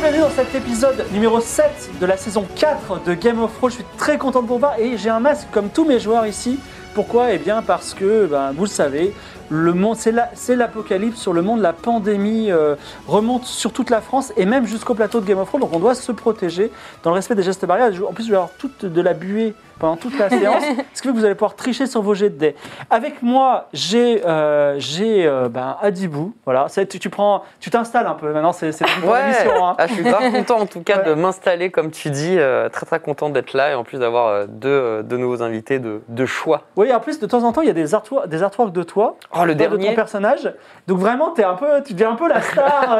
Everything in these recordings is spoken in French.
Bienvenue dans cet épisode numéro 7 de la saison 4 de Game of Thrones. Je suis très content de vous voir et j'ai un masque comme tous mes joueurs ici. Pourquoi? Eh bien parce que, ben, vous le savez, le monde, c'est la- c'est l'apocalypse sur le monde. La pandémie euh, remonte sur toute la France et même jusqu'au plateau de Game of Thrones. Donc on doit se protéger dans le respect des gestes barrières. En plus, je vais avoir toute de la buée pendant toute la séance, ce qui fait que vous allez pouvoir tricher sur vos jets de dés? Avec moi, j'ai euh, j'ai euh, ben, Adibou. Voilà, C'est- tu, tu prends, tu t'installes un peu. Maintenant, c'est c'est une Ouais, émission. hein. Ah, je suis grave content en tout cas Ouais. de m'installer comme tu dis, euh, très très content d'être là et en plus d'avoir euh, deux, euh, deux nouveaux invités de, de choix. Oui, en plus, de temps en temps, il y a des artworks, des artworks de toi. Oh le toi, de ton dernier, personnage. Donc vraiment, es un peu, tu deviens un peu la star.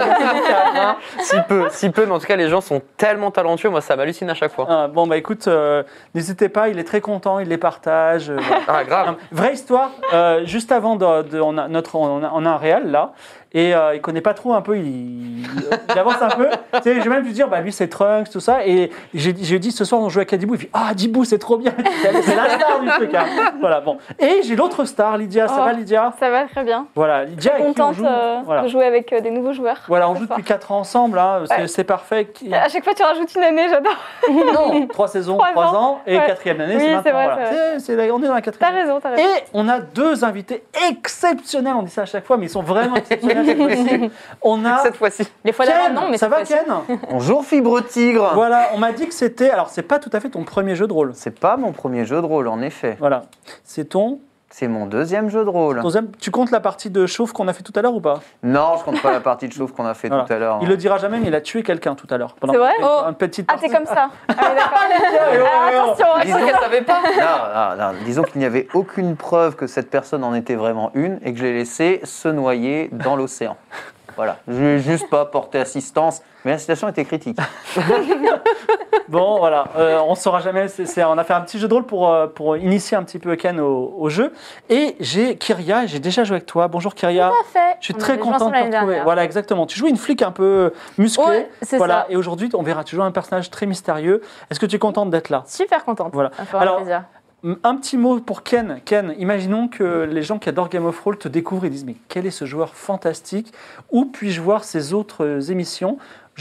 hein. si peu, si peu, mais en tout cas les gens sont tellement talentueux, moi ça m'hallucine à chaque fois. Ah, bon, bah écoute, euh, n'hésitez pas, il est très content, il les partage. euh, voilà. Ah grave, Vraie histoire, euh, juste avant, de, de- on, a notre, on, a, on a un réal là, et euh, il connaît pas trop un peu, il, il avance un peu. Tu sais, j'ai même dû dire, bah lui c'est Trunks, tout ça, et j'ai dit ce soir on joue avec Adibou, il fait Ah, Adibou c'est trop bien, c'est la star du truc. hein. Voilà, bon. Et j'ai l'autre star, Lydia, ça Oh. va Lydia? Ça va très bien. Voilà, Lydia on Contente joue. euh, Voilà. de jouer avec euh, des nouveaux joueurs. Voilà, on joue depuis 4 ans ensemble, hein, c'est Ouais. c'est parfait. À chaque fois, tu rajoutes une année, j'adore. Non, 3 saisons, Trois 3 ans, ans. et Ouais. quatrième année, Oui, c'est maintenant. vrai, voilà. la- on est dans la T'as quatrième. raison, t'as raison. Et on a deux invités exceptionnels, on dit ça à chaque fois, mais ils sont vraiment exceptionnels cette fois-ci. On a cette fois-ci. Les fois Ken, d'avant, non, mais ça va. Ken Bonjour Fibre Tigre Voilà, on m'a dit que c'était, alors c'est pas tout à fait ton premier jeu de rôle. C'est pas mon premier jeu de rôle en effet. Voilà, c'est ton, C'est mon deuxième jeu de rôle. deuxième- Tu comptes la partie de chauffe qu'on a fait tout à l'heure ou pas Non, je compte pas la partie de chauffe qu'on a fait Voilà. tout à l'heure. Il le dira jamais, mais il a tué quelqu'un tout à l'heure. pendant C'est vrai une- Oh. Une petite Ah, t'es comme ça. D'accord. Ah, Disons qu'elle savait pas. Non, non, non, disons qu'il n'y avait aucune preuve que cette personne en était vraiment une et que je l'ai laissé se noyer dans l'océan. Voilà, je lui ai juste pas porté assistance, mais la situation était critique. Bon, voilà, euh, on ne saura jamais. on a fait un petit jeu de rôle pour, euh, pour initier un petit peu Ken au, au jeu. Et j'ai Kyria, j'ai déjà joué avec toi. Bonjour Kyria. Parfait. Je suis On très avait joué content de te retrouver. Voilà, exactement. Tu joues une flic un peu musclée. Ouais, c'est voilà. ça. Et aujourd'hui, on verra, tu joues un personnage très mystérieux. Est-ce que tu es contente d'être là? Super contente. Voilà. Alors, plaisir. Un petit mot pour Ken. Ken, imaginons que les gens qui adorent Game of Thrones te découvrent et disent Mais quel est ce joueur fantastique? Où puis-je voir ses autres euh, émissions?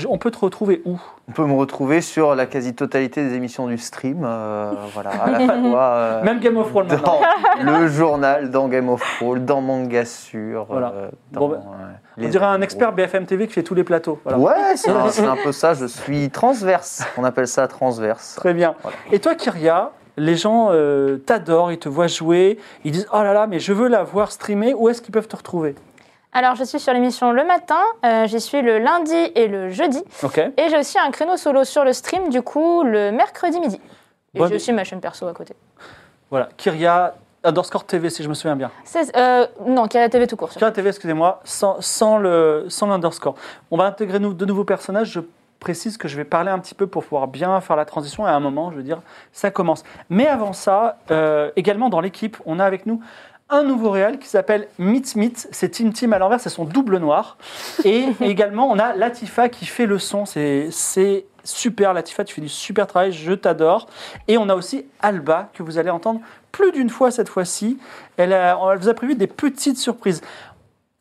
On peut te retrouver où? On peut me retrouver sur la quasi-totalité des émissions du stream, euh, voilà, à la fois euh, Même Game of Thrones maintenant. le journal, dans Game of Thrones, dans Mangassure, Voilà. euh, Bon, dans, ben, On dirait un expert BFM TV qui fait tous les plateaux. Voilà. Ouais, c'est un, peu ça. Je suis transverse. On appelle ça transverse. Très bien. Voilà. Et toi, Kyria, les gens euh, t'adorent, ils te voient jouer, ils disent Oh là là, mais je veux la voir streamer, où est-ce qu'ils peuvent te retrouver? Alors, je suis sur l'émission le matin, euh, j'y suis le lundi et le jeudi. Et j'ai aussi un créneau solo sur le stream, du coup, le mercredi midi. Et Bonne- j'ai aussi ma chaîne perso à côté. Voilà. Kyria underscore TV, si je me souviens bien. Euh, non, qui a la TV tout court. Kyria TV, excusez-moi, sans, sans le sans l'underscore. On va intégrer de nouveaux personnages. Je précise que je vais parler un petit peu pour pouvoir bien faire la transition. Et à un moment, je veux dire, ça commence. Mais avant ça, euh, également dans l'équipe, on a avec nous un nouveau réal qui s'appelle Meet Meet. C'est Tim Tim à l'envers, c'est son double noir. Et également, on a Latifa qui fait le son. C'est super, Latifa, tu fais du super travail, je t'adore. Et on a aussi Alba que vous allez entendre plus d'une fois cette fois-ci. Elle, elle vous a prévu des petites surprises.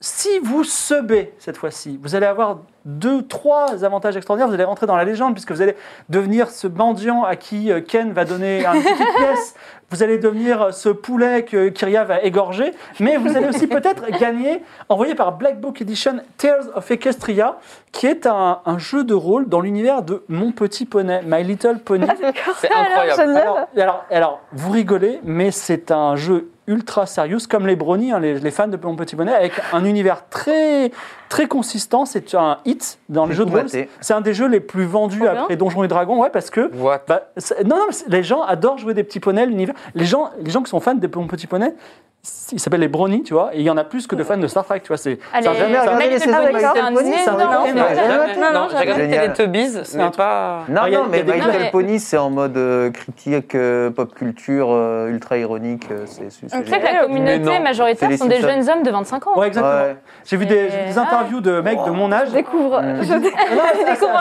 Si vous subez cette fois-ci, vous allez avoir deux, trois avantages extraordinaires. Vous allez rentrer dans la légende puisque vous allez devenir ce mendiant à qui euh, Ken va donner une petite pièce. Vous allez devenir euh, ce poulet que Kyria va égorger. Mais vous allez aussi peut-être gagner, envoyé par Black Book Edition, Tales of Equestria, qui est un, un jeu de rôle dans l'univers de Mon Petit Poney, My Little Pony. C'est incroyable. Alors, alors, alors, vous rigolez, mais c'est un jeu ultra sérieux, comme les brownies, hein, les, les fans de Mon Petit Bonnet, avec un univers très, très consistant. C'est un hit dans les jeux de rôle. C'est un des jeux les plus vendus après Donjons et Dragons, ouais, parce que What? bah, c'est- non, non, les gens adorent jouer des petits poneys, l'univers. Les gens, les gens qui sont fans des Mon Petit Poney, ils s'appellent les brownies, tu vois, et il y en a plus que de fans de Star Trek, tu vois. C'est Allez, ça a jamais regardé les saisons c'est de un Pony, dîner, ça non, n'a non, aucun non, intérêt. Jamais. non, non, Non, j'ai regardé Génial. Teletubbies, C'est un pas. Non, Ah, il non, mais il blagues. Pony, c'est en mode euh, critique, euh, pop culture, euh, ultra ironique. c'est c'est Tu sais que la communauté non, majoritaire c'est les sont des jeunes hommes de 25 ans. Ouais, exactement. J'ai vu des, des interviews de mecs de mon âge. Je découvre. C'est- un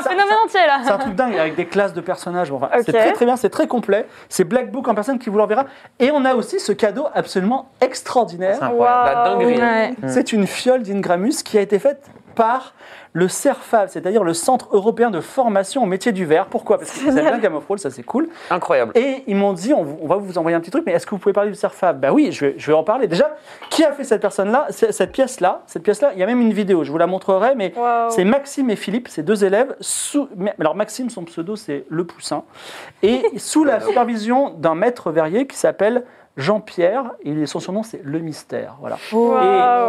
c'est- phénomène entier C'est un là. truc dingue avec des classes de personnages. Enfin. C'est très très bien, c'est très complet. C'est Black Book en personne qui vous l'enverra. Et on a aussi ce cadeau absolument extraordinaire. C'est incroyable. La dinguerie. Ouais. Mm. C'est une fiole d'Ingramus qui a été faite par le CERFAV, c'est-à-dire le Centre européen de formation au métier du verre. Pourquoi? Parce que c'est bien Game of Thrones, ça c'est cool. Incroyable. Et ils m'ont dit, on, vous- on va vous envoyer un petit truc, mais est-ce que vous pouvez parler du CERFAV Ben oui, je vais, je vais en parler. Déjà, qui a fait cette personne-là, cette pièce-là? Cette pièce-là, il y a même une vidéo, je vous la montrerai, mais c'est Maxime et Philippe, ces deux élèves. Sous, alors Maxime, son pseudo, c'est Le Poussin. Et sous la supervision d'un maître verrier qui s'appelle Jean-Pierre, et son surnom c'est Le Mystère. Voilà.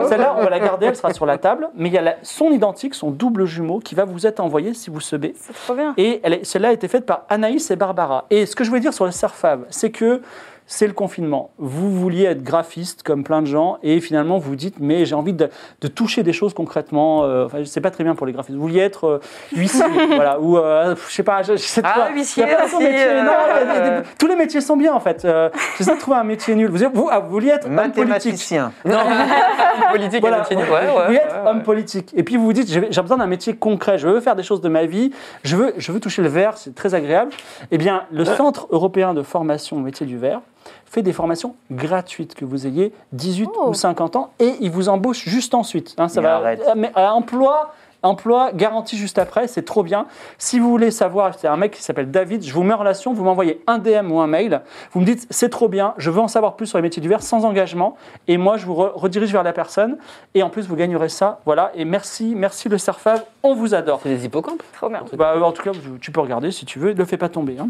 Et celle-là, on va la garder, elle sera sur la table. Mais il y a la- son identique, son double jumeau, qui va vous être envoyé si vous sebez. C'est trop bien. Et celle-là a été faite par Anaïs et Barbara. Et ce que je voulais dire sur le Serfab, c'est que c'est le confinement. Vous vouliez être graphiste comme plein de gens et finalement vous dites mais j'ai envie de, de toucher des choses concrètement. Euh, enfin, c'est pas très bien pour les graphistes. Vous vouliez être euh, huissier, voilà, ou euh, je sais pas, je, je sais Ah, pas. huissier Il y a plein de aussi, métiers. euh, Non, il y a des- des- tous les métiers sont bien en fait. Euh, J'essaie de trouver un métier nul. Vous, vous, ah, vous vouliez être homme politique. Mathématicien. Non, politique Voilà, et métier. vous Ouais, ouais. voulez être ouais, homme politique. Et puis vous vous dites, j'ai j'ai besoin d'un métier concret, je veux faire des choses de ma vie, je veux, je veux toucher le verre, c'est très agréable. Eh bien, le Centre européen de formation au métier du verre fait des formations gratuites, que vous ayez 18 Oh. ou 50 ans, et il vous embauche juste ensuite. Hein, ça Mais va, arrête. mais, euh, emploi, emploi garanti juste après, c'est trop bien. Si vous voulez savoir, c'est un mec qui s'appelle David, je vous mets en relation, vous m'envoyez un DM ou un mail, vous me dites c'est trop bien, je veux en savoir plus sur les métiers du verre sans engagement, et moi je vous re- redirige vers la personne, et en plus vous gagnerez ça, voilà, et merci, merci le Serfav, on vous adore. C'est des hippocampes. Trop bien. Bah, en tout cas, tu- tu peux regarder si tu veux, ne le fais pas tomber. hein.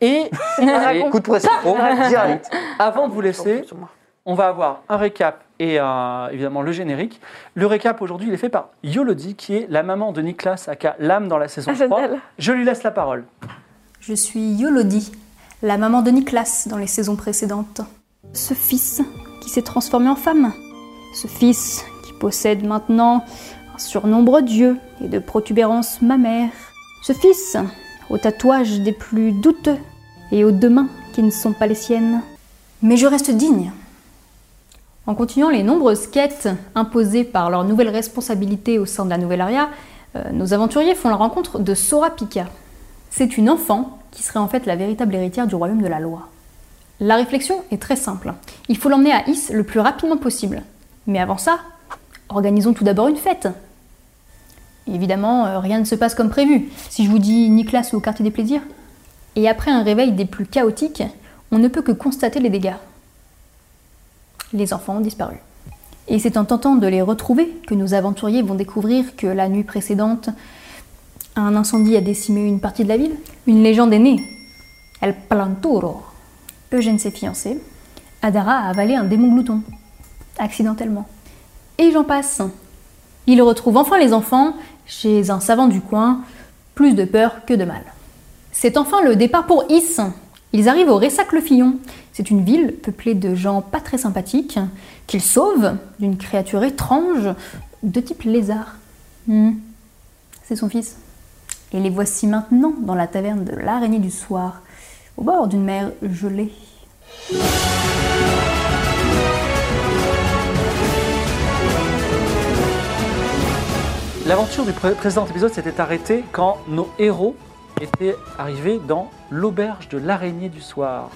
Et Allez. Coup de pression. Direct. avant de vous laisser, on va avoir un récap et euh, évidemment le générique. Le récap aujourd'hui, il est fait par Yolodi, qui est la maman de Niklas, aka l'âme dans la saison Ah, 3. génial. Je lui laisse la parole. Je suis Yolodi, la maman de Niklas dans les saisons précédentes. Ce fils qui s'est transformé en femme. Ce fils qui possède maintenant un surnombre d'yeux et de protubérances mammaires. Ce fils aux tatouages des plus douteux et aux deux mains qui ne sont pas les siennes. Mais je reste digne. En continuant les nombreuses quêtes imposées par leurs nouvelles responsabilités au sein de la nouvelle aria, euh, nos aventuriers font la rencontre de Sora Pika. C'est une enfant qui serait en fait la véritable héritière du royaume de la loi. La réflexion est très simple. Il faut l'emmener à Is le plus rapidement possible. Mais avant ça, organisons tout d'abord une fête. Évidemment, euh, rien ne se passe comme prévu. Si je vous dis Nicolas au quartier des plaisirs, et après un réveil des plus chaotiques, on ne peut que constater les dégâts. Les enfants ont disparu. Et c'est en tentant de les retrouver que nos aventuriers vont découvrir que la nuit précédente, un incendie a décimé une partie de la ville. Une légende est née. El Planturo. Eugène s'est fiancé. Adara a avalé un démon glouton. Accidentellement. Et j'en passe. Il retrouve enfin les enfants chez un savant du coin. Plus de peur que de mal. C'est enfin le départ pour Is. Ils arrivent au Ressac-le-Fillon. C'est une ville peuplée de gens pas très sympathiques qu'ils sauvent d'une créature étrange de type lézard. Hmm. C'est son fils. Et les voici maintenant dans la taverne de l'araignée du soir, au bord d'une mer gelée. L'aventure du pré- précédent épisode s'était arrêtée quand nos héros étaient arrivés dans l'auberge de l'araignée du soir.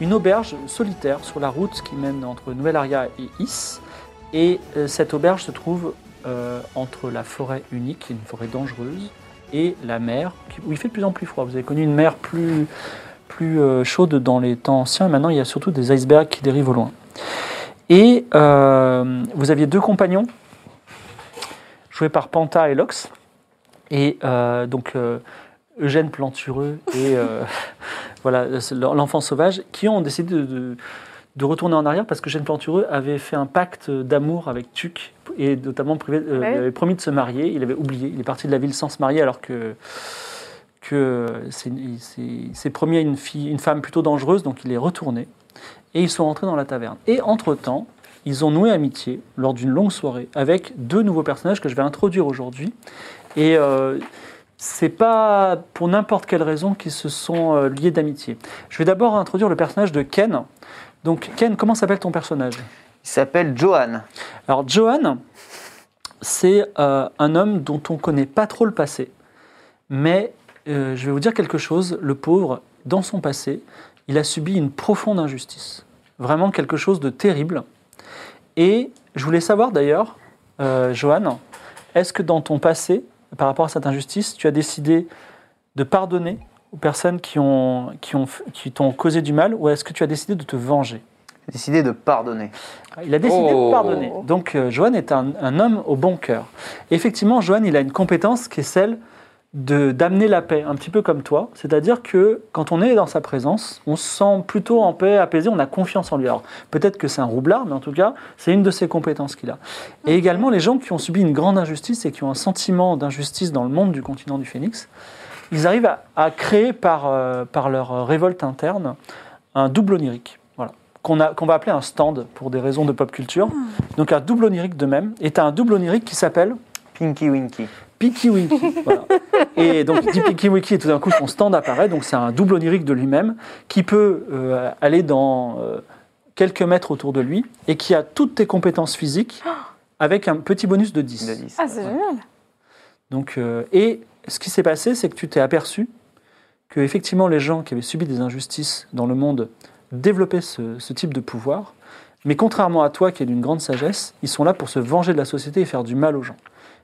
Une auberge solitaire sur la route qui mène entre Nouvelle-Aria et Is. Et euh, cette auberge se trouve euh, entre la forêt unique, une forêt dangereuse, et la mer, où il fait de plus en plus froid. Vous avez connu une mer plus, plus euh, chaude dans les temps anciens, et maintenant il y a surtout des icebergs qui dérivent au loin. Et vous aviez deux compagnons, joués par Panta et Lox, et donc Eugène Plantureux et euh, voilà l'enfant sauvage, qui ont décidé de, de- de retourner en arrière parce que Eugène Plantureux avait fait un pacte d'amour avec Tuc et notamment privé, euh, Ouais. il avait promis de se marier, il avait oublié, il est parti de la ville sans se marier alors que que s'est- promis à une fille, une femme plutôt dangereuse, donc il est retourné et ils sont rentrés dans la taverne. Et entre temps, ils ont noué amitié lors d'une longue soirée avec deux nouveaux personnages que je vais introduire aujourd'hui. Et euh, c'est pas pour n'importe quelle raison qu'ils se sont euh, liés d'amitié. Je vais d'abord introduire le personnage de Ken. Donc Ken, comment s'appelle ton personnage? Il s'appelle Johan. Alors Johan, c'est euh, un homme dont on ne connaît pas trop le passé. Mais euh, je vais vous dire quelque chose, le pauvre, dans son passé, il a subi une profonde injustice. Vraiment quelque chose de terrible. Et je voulais savoir d'ailleurs, euh, Johan, est-ce que dans ton passé, par rapport à cette injustice, tu as décidé de pardonner aux personnes qui ont qui ont qui t'ont causé du mal, ou est-ce que tu as décidé de te venger? J'ai décidé de pardonner. il a décidé Oh. de pardonner. Donc, euh, Johan est un, un homme au bon cœur. Et effectivement, Johan, il a une compétence qui est celle d'amener la paix, un petit peu comme toi. C'est-à-dire que quand on est dans sa présence, on se sent plutôt en paix, apaisé, on a confiance en lui. Alors, peut-être que c'est un roublard, mais en tout cas, c'est une de ses compétences qu'il a. Et également, les gens qui ont subi une grande injustice et qui ont un sentiment d'injustice dans le monde du continent du Phénix, ils arrivent à, à créer par, euh, par leur révolte interne un double onirique. Voilà qu'on a- qu'on va appeler un stand pour des raisons de pop culture. Donc un double onirique de même. Et tu as un double onirique qui s'appelle Pinky Winky. Pinky Winky. voilà. Et donc il dit Pinky Winky et tout d'un coup son stand apparaît. Donc c'est un double onirique de lui-même qui peut euh, aller dans euh, quelques mètres autour de lui et qui a toutes tes compétences physiques avec un petit bonus de 10. de 10. Ah, c'est génial. Donc, euh, et ce qui s'est passé, c'est que tu t'es aperçu que effectivement les gens qui avaient subi des injustices dans le monde développaient ce, ce type de pouvoir, mais contrairement à toi qui es d'une grande sagesse, ils sont là pour se venger de la société et faire du mal aux gens.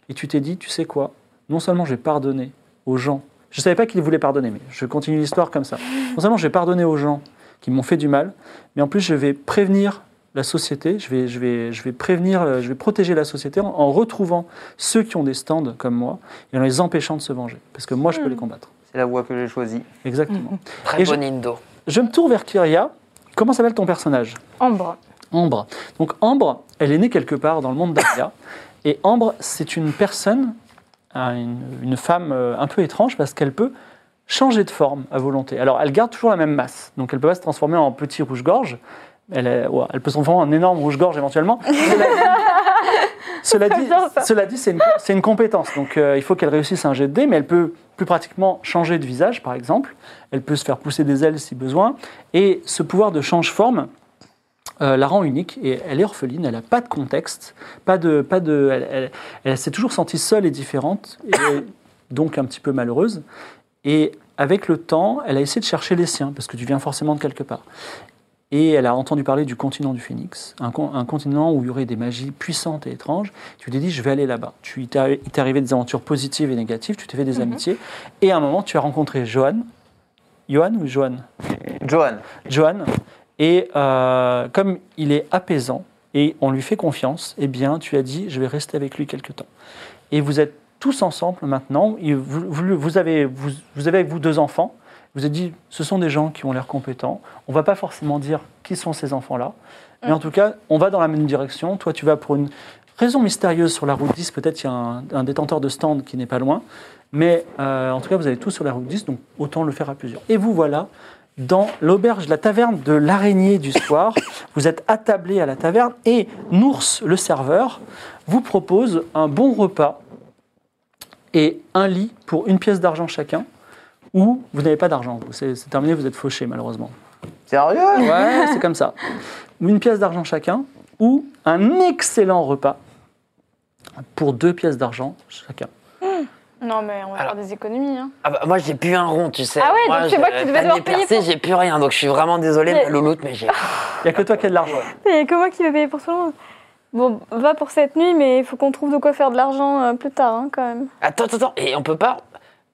Et tu t'es dit, tu sais quoi? Non seulement j'ai pardonné aux gens, je ne savais pas qu'ils voulaient pardonner, mais je continue l'histoire comme ça. Non seulement j'ai pardonné aux gens qui m'ont fait du mal, mais en plus je vais prévenir la société, je vais, je vais, je vais prévenir, euh, je vais protéger la société en, en retrouvant ceux qui ont des stands comme moi et en les empêchant de se venger. Parce que moi, je peux les combattre. C'est la voie que j'ai choisie. Exactement. Très bon Indo. Je me tourne vers Kyria. Comment s'appelle ton personnage? Ambre. Ambre. Donc Ambre, elle est née quelque part dans le monde d'Aria. Et Ambre, c'est une personne, un- une, une femme euh, un peu étrange parce qu'elle peut changer de forme à volonté. Alors elle garde toujours la même masse. Donc elle peut pas se transformer en petit rouge-gorge. Elle, est- ouais, elle peut se transformer en énorme rouge-gorge éventuellement. Cela dit- Cela dit, une, c'est une compétence. Donc euh, il faut qu'elle réussisse un jet de dés, mais elle peut plus pratiquement changer de visage, par exemple. Elle peut se faire pousser des ailes si besoin. Et ce pouvoir de change-forme euh, la rend unique. Et elle est orpheline, elle n'a pas de contexte, pas de, pas de, elle, elle- elle s'est toujours sentie seule et différente, et donc un petit peu malheureuse. Et avec le temps, elle a essayé de chercher les siens, parce que tu viens forcément de quelque part. Et elle a entendu parler du continent du Phénix, un, con- un continent où il y aurait des magies puissantes et étranges. Tu t'es dit, je vais aller là-bas. Tu, il t'est il t'est arrivé des aventures positives et négatives, tu t'es fait des amitiés. Et à un moment, tu as rencontré Johan. Johan ou Johan? Johan. Johan. Et euh, comme il est apaisant et on lui fait confiance, eh bien, tu as dit, je vais rester avec lui quelque temps. Et vous êtes tous ensemble maintenant. Et vous, vous- vous avez, vous, vous avez avec vous deux enfants. Vous avez dit, ce sont des gens qui ont l'air compétents. On va pas forcément dire qui sont ces enfants-là. Mais en tout cas, on va dans la même direction. Toi, tu vas pour une raison mystérieuse sur la route 10. Peut-être qu'il y a un, un détenteur de stand qui n'est pas loin. Mais euh, en tout cas, vous allez tous sur la route 10, donc autant le faire à plusieurs. Et vous voilà dans l'auberge, la taverne de l'araignée du soir. Vous êtes attablés à la taverne et Nours, le serveur, vous propose un bon repas et un lit pour une pièce d'argent chacun, ou vous n'avez pas d'argent. C'est c'est terminé, vous êtes fauché malheureusement. Sérieux? Ouais, c'est comme ça. Une pièce d'argent chacun, ou un excellent repas pour deux pièces d'argent chacun. Non, mais on va Alors- faire des économies. Hein. Ah bah, moi j'ai plus un rond, tu sais. Ah ouais, moi, donc c'est moi qui devais devoir payer pour- j'ai plus rien, donc je suis vraiment désolé, Mais- ma louloute, mais j'ai. Il n'y a que toi qui as de l'argent. Il n'y a que moi qui vais payer pour tout le monde. Bon, va pour cette nuit, mais il faut qu'on trouve de quoi faire de l'argent euh, plus tard, hein, quand même. Attends, attends, attends. Et on peut pas.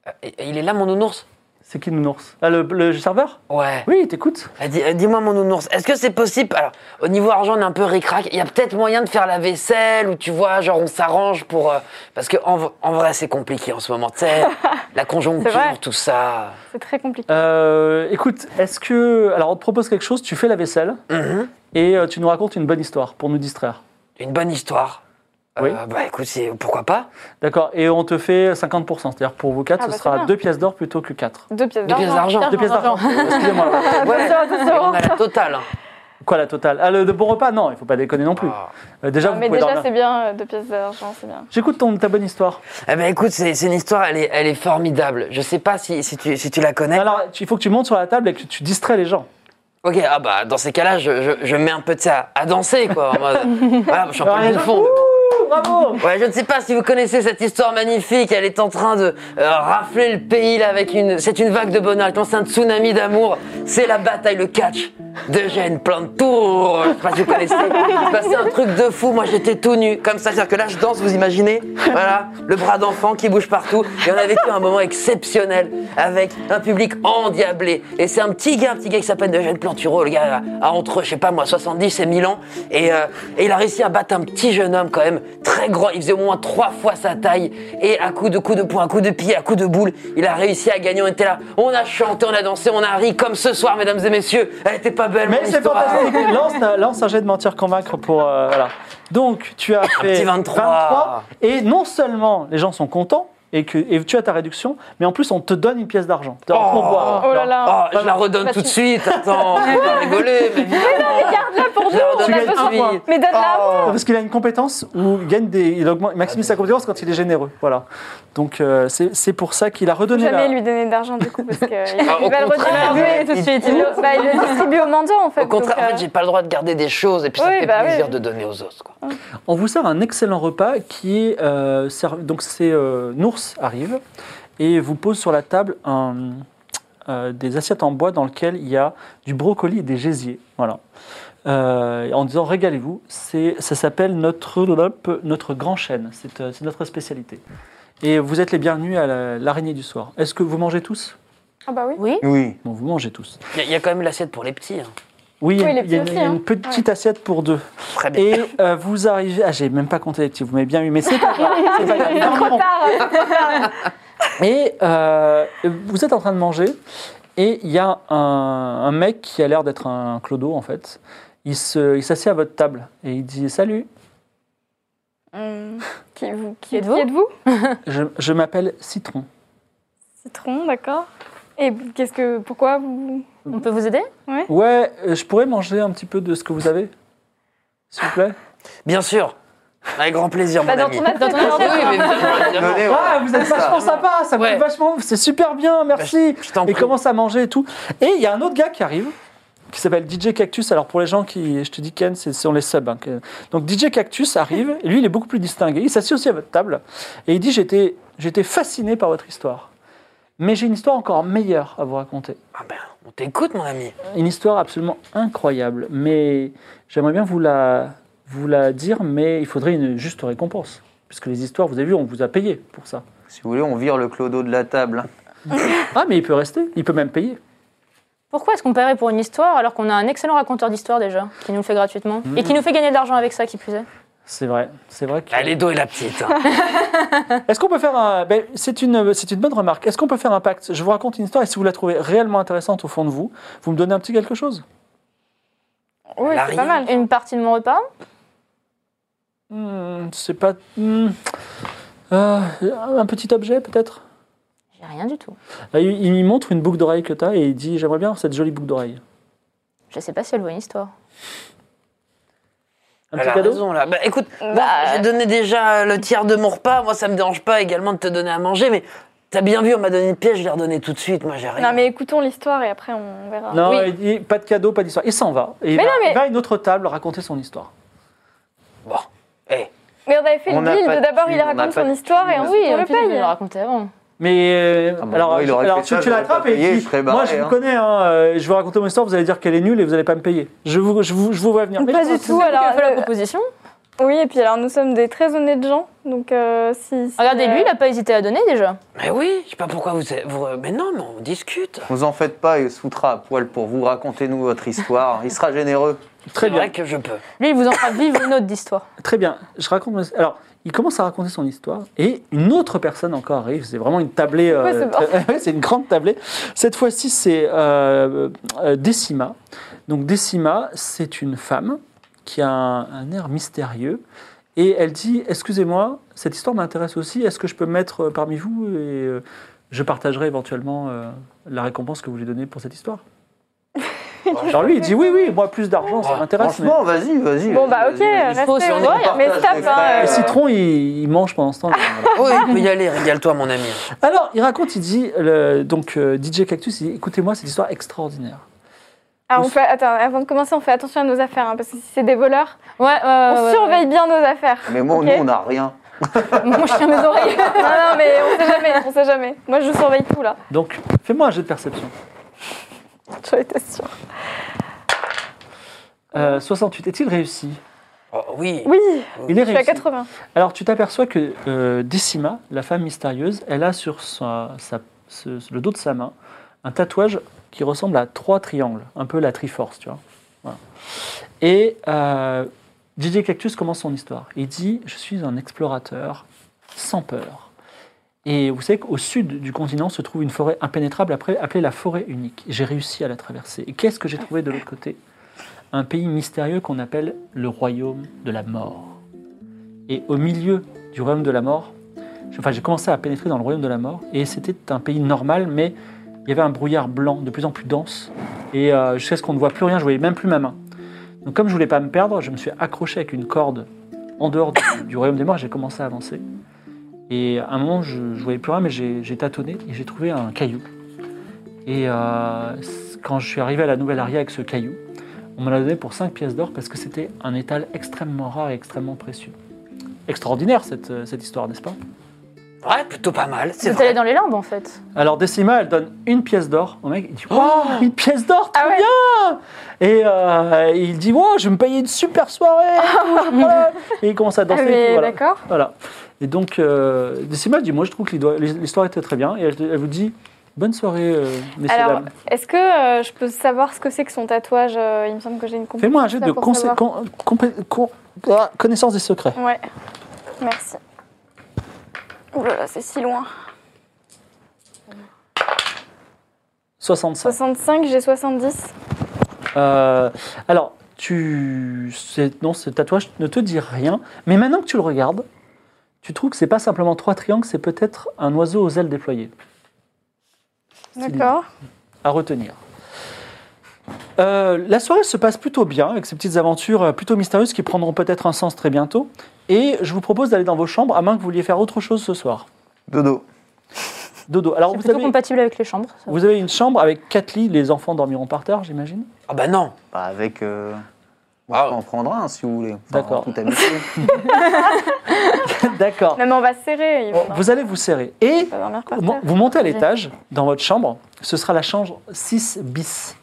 euh, Il est là, mon nounours? C'est qui nounours Ah, le, le serveur Ouais. Oui, il t'écoute. Ah, dis- euh, Dis-moi, mon nounours, est-ce que c'est possible Alors, au niveau argent, on est un peu ric-rac. Il y a peut-être moyen de faire la vaisselle ou tu vois, genre, on s'arrange pour. euh, parce que en, v- en vrai, c'est compliqué en ce moment. Tu sais, la conjoncture, C'est vrai. tout ça. C'est très compliqué. Euh, écoute, est-ce que. Alors, on te propose quelque chose, tu fais la vaisselle Mhm. et euh, tu nous racontes une bonne histoire pour nous distraire. Une bonne histoire. Oui. Euh, bah écoute, c'est- pourquoi pas D'accord Et on te fait 50%. C'est-à-dire pour vous quatre, Ah, ce bah, sera bien. deux pièces d'or plutôt que quatre. Deux pièces Deux pièces d'argent. d'argent. Deux pièces d'argent. Excusez-moi. Ouais. On a la totale. Quoi, la totale? Ah, le de bon repas? Non, il faut pas déconner non plus. Ah. Euh, déjà, Ah, vous mais pouvez déjà, dormir. c'est bien, euh, deux pièces d'argent, c'est bien. J'écoute ton, ta bonne histoire. Eh ben écoute, c'est c'est une histoire, elle est, elle est formidable. Je sais pas si, si, tu, si tu la connais. Alors, tu- il faut que tu montes sur la table et que tu distrais les gens. Ok, ah bah dans ces cas-là, je, je, je mets un peu de ça à danser quoi. voilà, je suis un peu Alors, le bravo Ouais, je ne sais pas si vous connaissez cette histoire magnifique. Elle est en train de euh, rafler le pays là avec une. C'est une vague de bonheur. C'est un tsunami d'amour. C'est la bataille, le catch d'Eugène Plantour. Je sais pas si vous connaissez. Il passait un truc de fou. Moi, j'étais tout nu comme ça. C'est-à-dire que là, je danse. Vous imaginez Voilà, le bras d'enfant qui bouge partout. Et on a vécu un moment exceptionnel avec un public endiablé. Et c'est un petit gars, un petit gars qui s'appelle Eugène Plantureau. Le gars a entre, je pas moi, 70 et 1000 ans. Et, euh, et il a réussi à battre un petit jeune homme quand même très grand. Il faisait au moins trois fois sa taille. Et à coup de coup de poing, à coup de pied, à coup de boule, il a réussi à gagner. On était là. On a chanté, on a dansé, on a ri comme ce soir, mesdames et messieurs. Elle était pas belle. Mais c'est fantastique. Lance, lance un jet de mentir convaincre pour. euh, voilà. Donc, tu as fait petit 23. Et non seulement les gens sont contents et que et tu as ta réduction, mais en plus, on te donne une pièce d'argent. Oh. pour. Oh là là. Oh, je la redonne tout de suite. Attends, on va rigoler. Mais Garde-la pour Je la nous, on Tu a besoin. Mais donne-la Non, Parce qu'il a une compétence où il gagne des, il augmente, il maximise sa compétence quand il est généreux. Voilà. Donc euh, c'est pour ça qu'il a redonné Jamais la. lui donner d'argent du coup parce qu'il Ah, au va le contraire. redistribuer tout de suite. Il le, bah, il le distribue aux mendiants en fait. Au contraire, donc, en euh, fait, j'ai pas le droit de garder des choses et puis ça Oui, fait bah plaisir oui. de donner aux autres. Quoi. On vous sert un excellent repas qui est euh, servi- donc c'est euh, Nours arrive et vous pose sur la table un, euh, des assiettes en bois dans lesquelles il y a du brocoli et des gésiers. Voilà. Euh, en disant régalez-vous, c'est ça s'appelle notre notre grand chêne. C'est euh, c'est notre spécialité. Et vous êtes les bienvenus à la- l'araignée du soir. Est-ce que vous mangez tous? Ah bah oui. Oui. Oui. Bon, vous mangez tous. Il y, a- il y a quand même l'assiette pour les petits. hein. Oui, il y a- Oui, les il y a, une, hein. petite assiette pour deux. Très bien. Et euh, vous arrivez. Ah, j'ai même pas compté les petits, vous m'avez bien eu, mais c'est pas grave. c'est pas grave. Trop tard. Et euh, vous êtes en train de manger, et il y a un, un mec qui a l'air d'être un clodo en fait. Il se- il s'assied à votre table et il dit Salut, Hum, Qui, vous, qui, êtes-vous qui êtes-vous? Je, je m'appelle Citron. Citron, d'accord. Et qu'est-ce que, pourquoi vous On peut vous aider? Ouais, euh, je pourrais manger un petit peu de ce que vous avez S'il vous plaît? Bien sûr. Avec grand plaisir, Bah, mon dans ami. ton Dans ton. Oui, mais Ah, vous êtes ça. vachement sympa, ça me Ouais. coûte vachement, c'est super bien, merci. Je t'en Et prie. commence à manger et tout. Et il y a un autre gars qui arrive, qui s'appelle DJ Cactus. Alors pour les gens qui, je te dis Ken, c'est on les subs. hein, Donc DJ Cactus arrive, et lui il est beaucoup plus distingué. Il s'assied aussi à votre table et il dit j'étais j'étais fasciné par votre histoire, mais j'ai une histoire encore meilleure à vous raconter. Ah ben, on t'écoute, mon ami. Une histoire absolument incroyable, mais j'aimerais bien vous la vous la dire, mais il faudrait une juste récompense. Puisque les histoires, vous avez vu, on vous a payé pour ça. Si vous voulez, on vire le clodo de la table. Ah, mais il peut rester, il peut même payer. Pourquoi est-ce qu'on paierait pour une histoire alors qu'on a un excellent raconteur d'histoire déjà, qui nous le fait gratuitement Et qui nous fait gagner de l'argent avec ça, qui plus est? C'est vrai, c'est vrai que... Ah, les dos et la petite. hein. Est-ce qu'on peut faire un... ben, c'est une, c'est une bonne remarque. Est-ce qu'on peut faire un pacte? Je vous raconte une histoire et si vous la trouvez réellement intéressante au fond de vous, vous me donnez un petit quelque chose Oui, c'est pas mal. Une partie de mon repas? Hmm, C'est pas... hmm, euh, un petit objet peut-être? J'ai rien du tout. Ah, il, il me montre une boucle d'oreille que tu as et il dit j'aimerais bien cette jolie boucle d'oreille. Je sais pas si elle vaut une histoire. Un petit cadeau raison, là. Bah, écoute, moi, Bah, j'ai donné déjà le tiers de mon repas. Moi, ça me dérange pas également de te donner à manger, mais t'as bien vu, on m'a donné une pièce, je l'ai redonnée tout de suite. Moi, j'ai rien. Non mais écoutons l'histoire et après on verra. Non, Oui. il dit pas de cadeau, pas d'histoire. Il s'en va. Et il, Mais va, non, mais- il va à une autre table raconter son histoire. Bon. Eh, Mais on avait fait On le deal d'abord il raconte son histoire et ensuite on le il le raconter avant. Mais euh, Ah bon, alors, moi, alors tu, tu l'attrapes pas et payé, il je dit serais Moi, je vous hein. connais, hein, euh, je vais raconter mon histoire, vous allez dire qu'elle est nulle et vous n'allez pas me payer. Je vous, je vous, je vous vois venir. Mais Pas je- du tout alors. a fait la le- proposition Oui, et puis alors nous sommes des très honnêtes gens, donc euh, si. si, Regardez, lui, euh, il a pas hésité à donner déjà. Mais oui, je sais pas pourquoi vous, vous- Mais non, mais on discute. Vous en faites pas, il se foutra à poil pour vous. Racontez-nous votre histoire. Il sera généreux. Très C'est bien. vrai que je peux. Lui, il vous en fera vivre une autre d'histoire. Très bien. Je raconte. mon- Alors, il commence à raconter son histoire et une autre personne encore arrive. C'est vraiment une tablée. euh, c'est une grande tablée. Cette fois-ci, c'est euh, euh, Décima. Donc, Décima, c'est une femme qui a un, un air mystérieux et elle dit Excusez-moi, cette histoire m'intéresse aussi. Est-ce que je peux me mettre euh, parmi vous et je partagerai éventuellement la récompense que vous lui donnez pour cette histoire? Alors, lui, il dit Oui, oui, moi, plus d'argent, ça m'intéresse. mais- Franchement, vas-y, vas-y. Bon, bah ok, restez. voir, Mais stop, hein. Citron, il, mange pendant ce temps. Oui, il peut y aller, régale-toi, mon ami. Alors, il raconte, il dit, le- donc euh, DJ Cactus, il dit, écoutez-moi cette histoire extraordinaire. Alors, on fait, attends, avant de commencer, on fait attention à nos affaires, hein, parce que si c'est des voleurs, Ouais, on ouais, surveille bien nos affaires. Mais moi, nous, on n'a rien. Mon chien mes oreilles. non, non, mais on sait jamais, on sait jamais. Moi, je surveille tout là. Donc, fais-moi un jet de perception. J'en étais sûre. Euh, 68, est-il réussi? Oh, oui. Oui, Il est je suis à réussi. 80. Alors, tu t'aperçois que euh, Décima, la femme mystérieuse, elle a sur sa- sa- ce- le dos de sa main un tatouage qui ressemble à trois triangles, un peu la Triforce, tu vois. Voilà. Et euh, DJ Cactus commence son histoire. Il dit Je suis un explorateur sans peur. Et vous savez qu'au sud du continent se trouve une forêt impénétrable appelée la forêt unique. J'ai réussi à la traverser. Et qu'est-ce que j'ai trouvé de l'autre côté? Un pays mystérieux qu'on appelle le royaume de la mort. Et au milieu du royaume de la mort, enfin, j'ai commencé à pénétrer dans le royaume de la mort, et c'était un pays normal, mais il y avait un brouillard blanc de plus en plus dense, et euh, jusqu'à ce qu'on ne voit plus rien, je voyais même plus ma main. Donc comme je voulais pas me perdre, je me suis accroché avec une corde en dehors du, du royaume des morts, j'ai commencé à avancer. Et à un moment, je ne voyais plus rien, mais j'ai tâtonné, et j'ai trouvé un caillou. Et euh, quand je suis arrivé à la nouvelle aria avec ce caillou, on me l'a donné pour 5 pièces d'or parce que c'était un étal extrêmement rare et extrêmement précieux. Extraordinaire cette, euh, cette histoire, n'est-ce pas? Ouais, plutôt pas mal. C'est Vous allez vrai. dans les limbes en fait. Alors Décima, elle donne une pièce d'or au mec, il dit Oh, une pièce d'or, très Ah ouais. bien Et euh, il dit Wow, je vais me payer une super soirée. Et il commence à danser. Ah, et tout, mais voilà. d'accord. Voilà. Et donc, euh, Décima dit Moi, je trouve que l'histoire- était très bien. Et elle, elle vous dit Bonne soirée, euh, messieurs, Alors, dames. est-ce que euh, je peux savoir ce que c'est que son tatouage euh, Il me semble que j'ai une compétence. Fais-moi un là de con- compé- con- ah, connaissance des secrets. Ouais, merci. Ouh là là, c'est si loin. 65. 65, j'ai 70. Euh, alors, tu, non, ce tatouage ne te dit rien, mais maintenant que tu le regardes, tu trouves que c'est pas simplement trois triangles, c'est peut-être un oiseau aux ailes déployées. D'accord. À retenir. Euh, la soirée se passe plutôt bien, avec ces petites aventures euh, plutôt mystérieuses qui prendront peut-être un sens très bientôt. Et je vous propose d'aller dans vos chambres, à moins que vous vouliez faire autre chose ce soir. Dodo. Dodo. Alors, C'est vous plutôt avez, compatible avec les chambres. ça. vous avez une chambre avec quatre lits, les enfants dormiront par terre, j'imagine? Ah bah non. Bah, avec. euh, on Ah. peut en prendre un si vous voulez. Enfin, D'accord. Tout amitié. D'accord. Non, mais on va se serrer. vous allez vous serrer. Et Vous, montez à l'étage, dans votre chambre, ce sera la chambre 6 bis.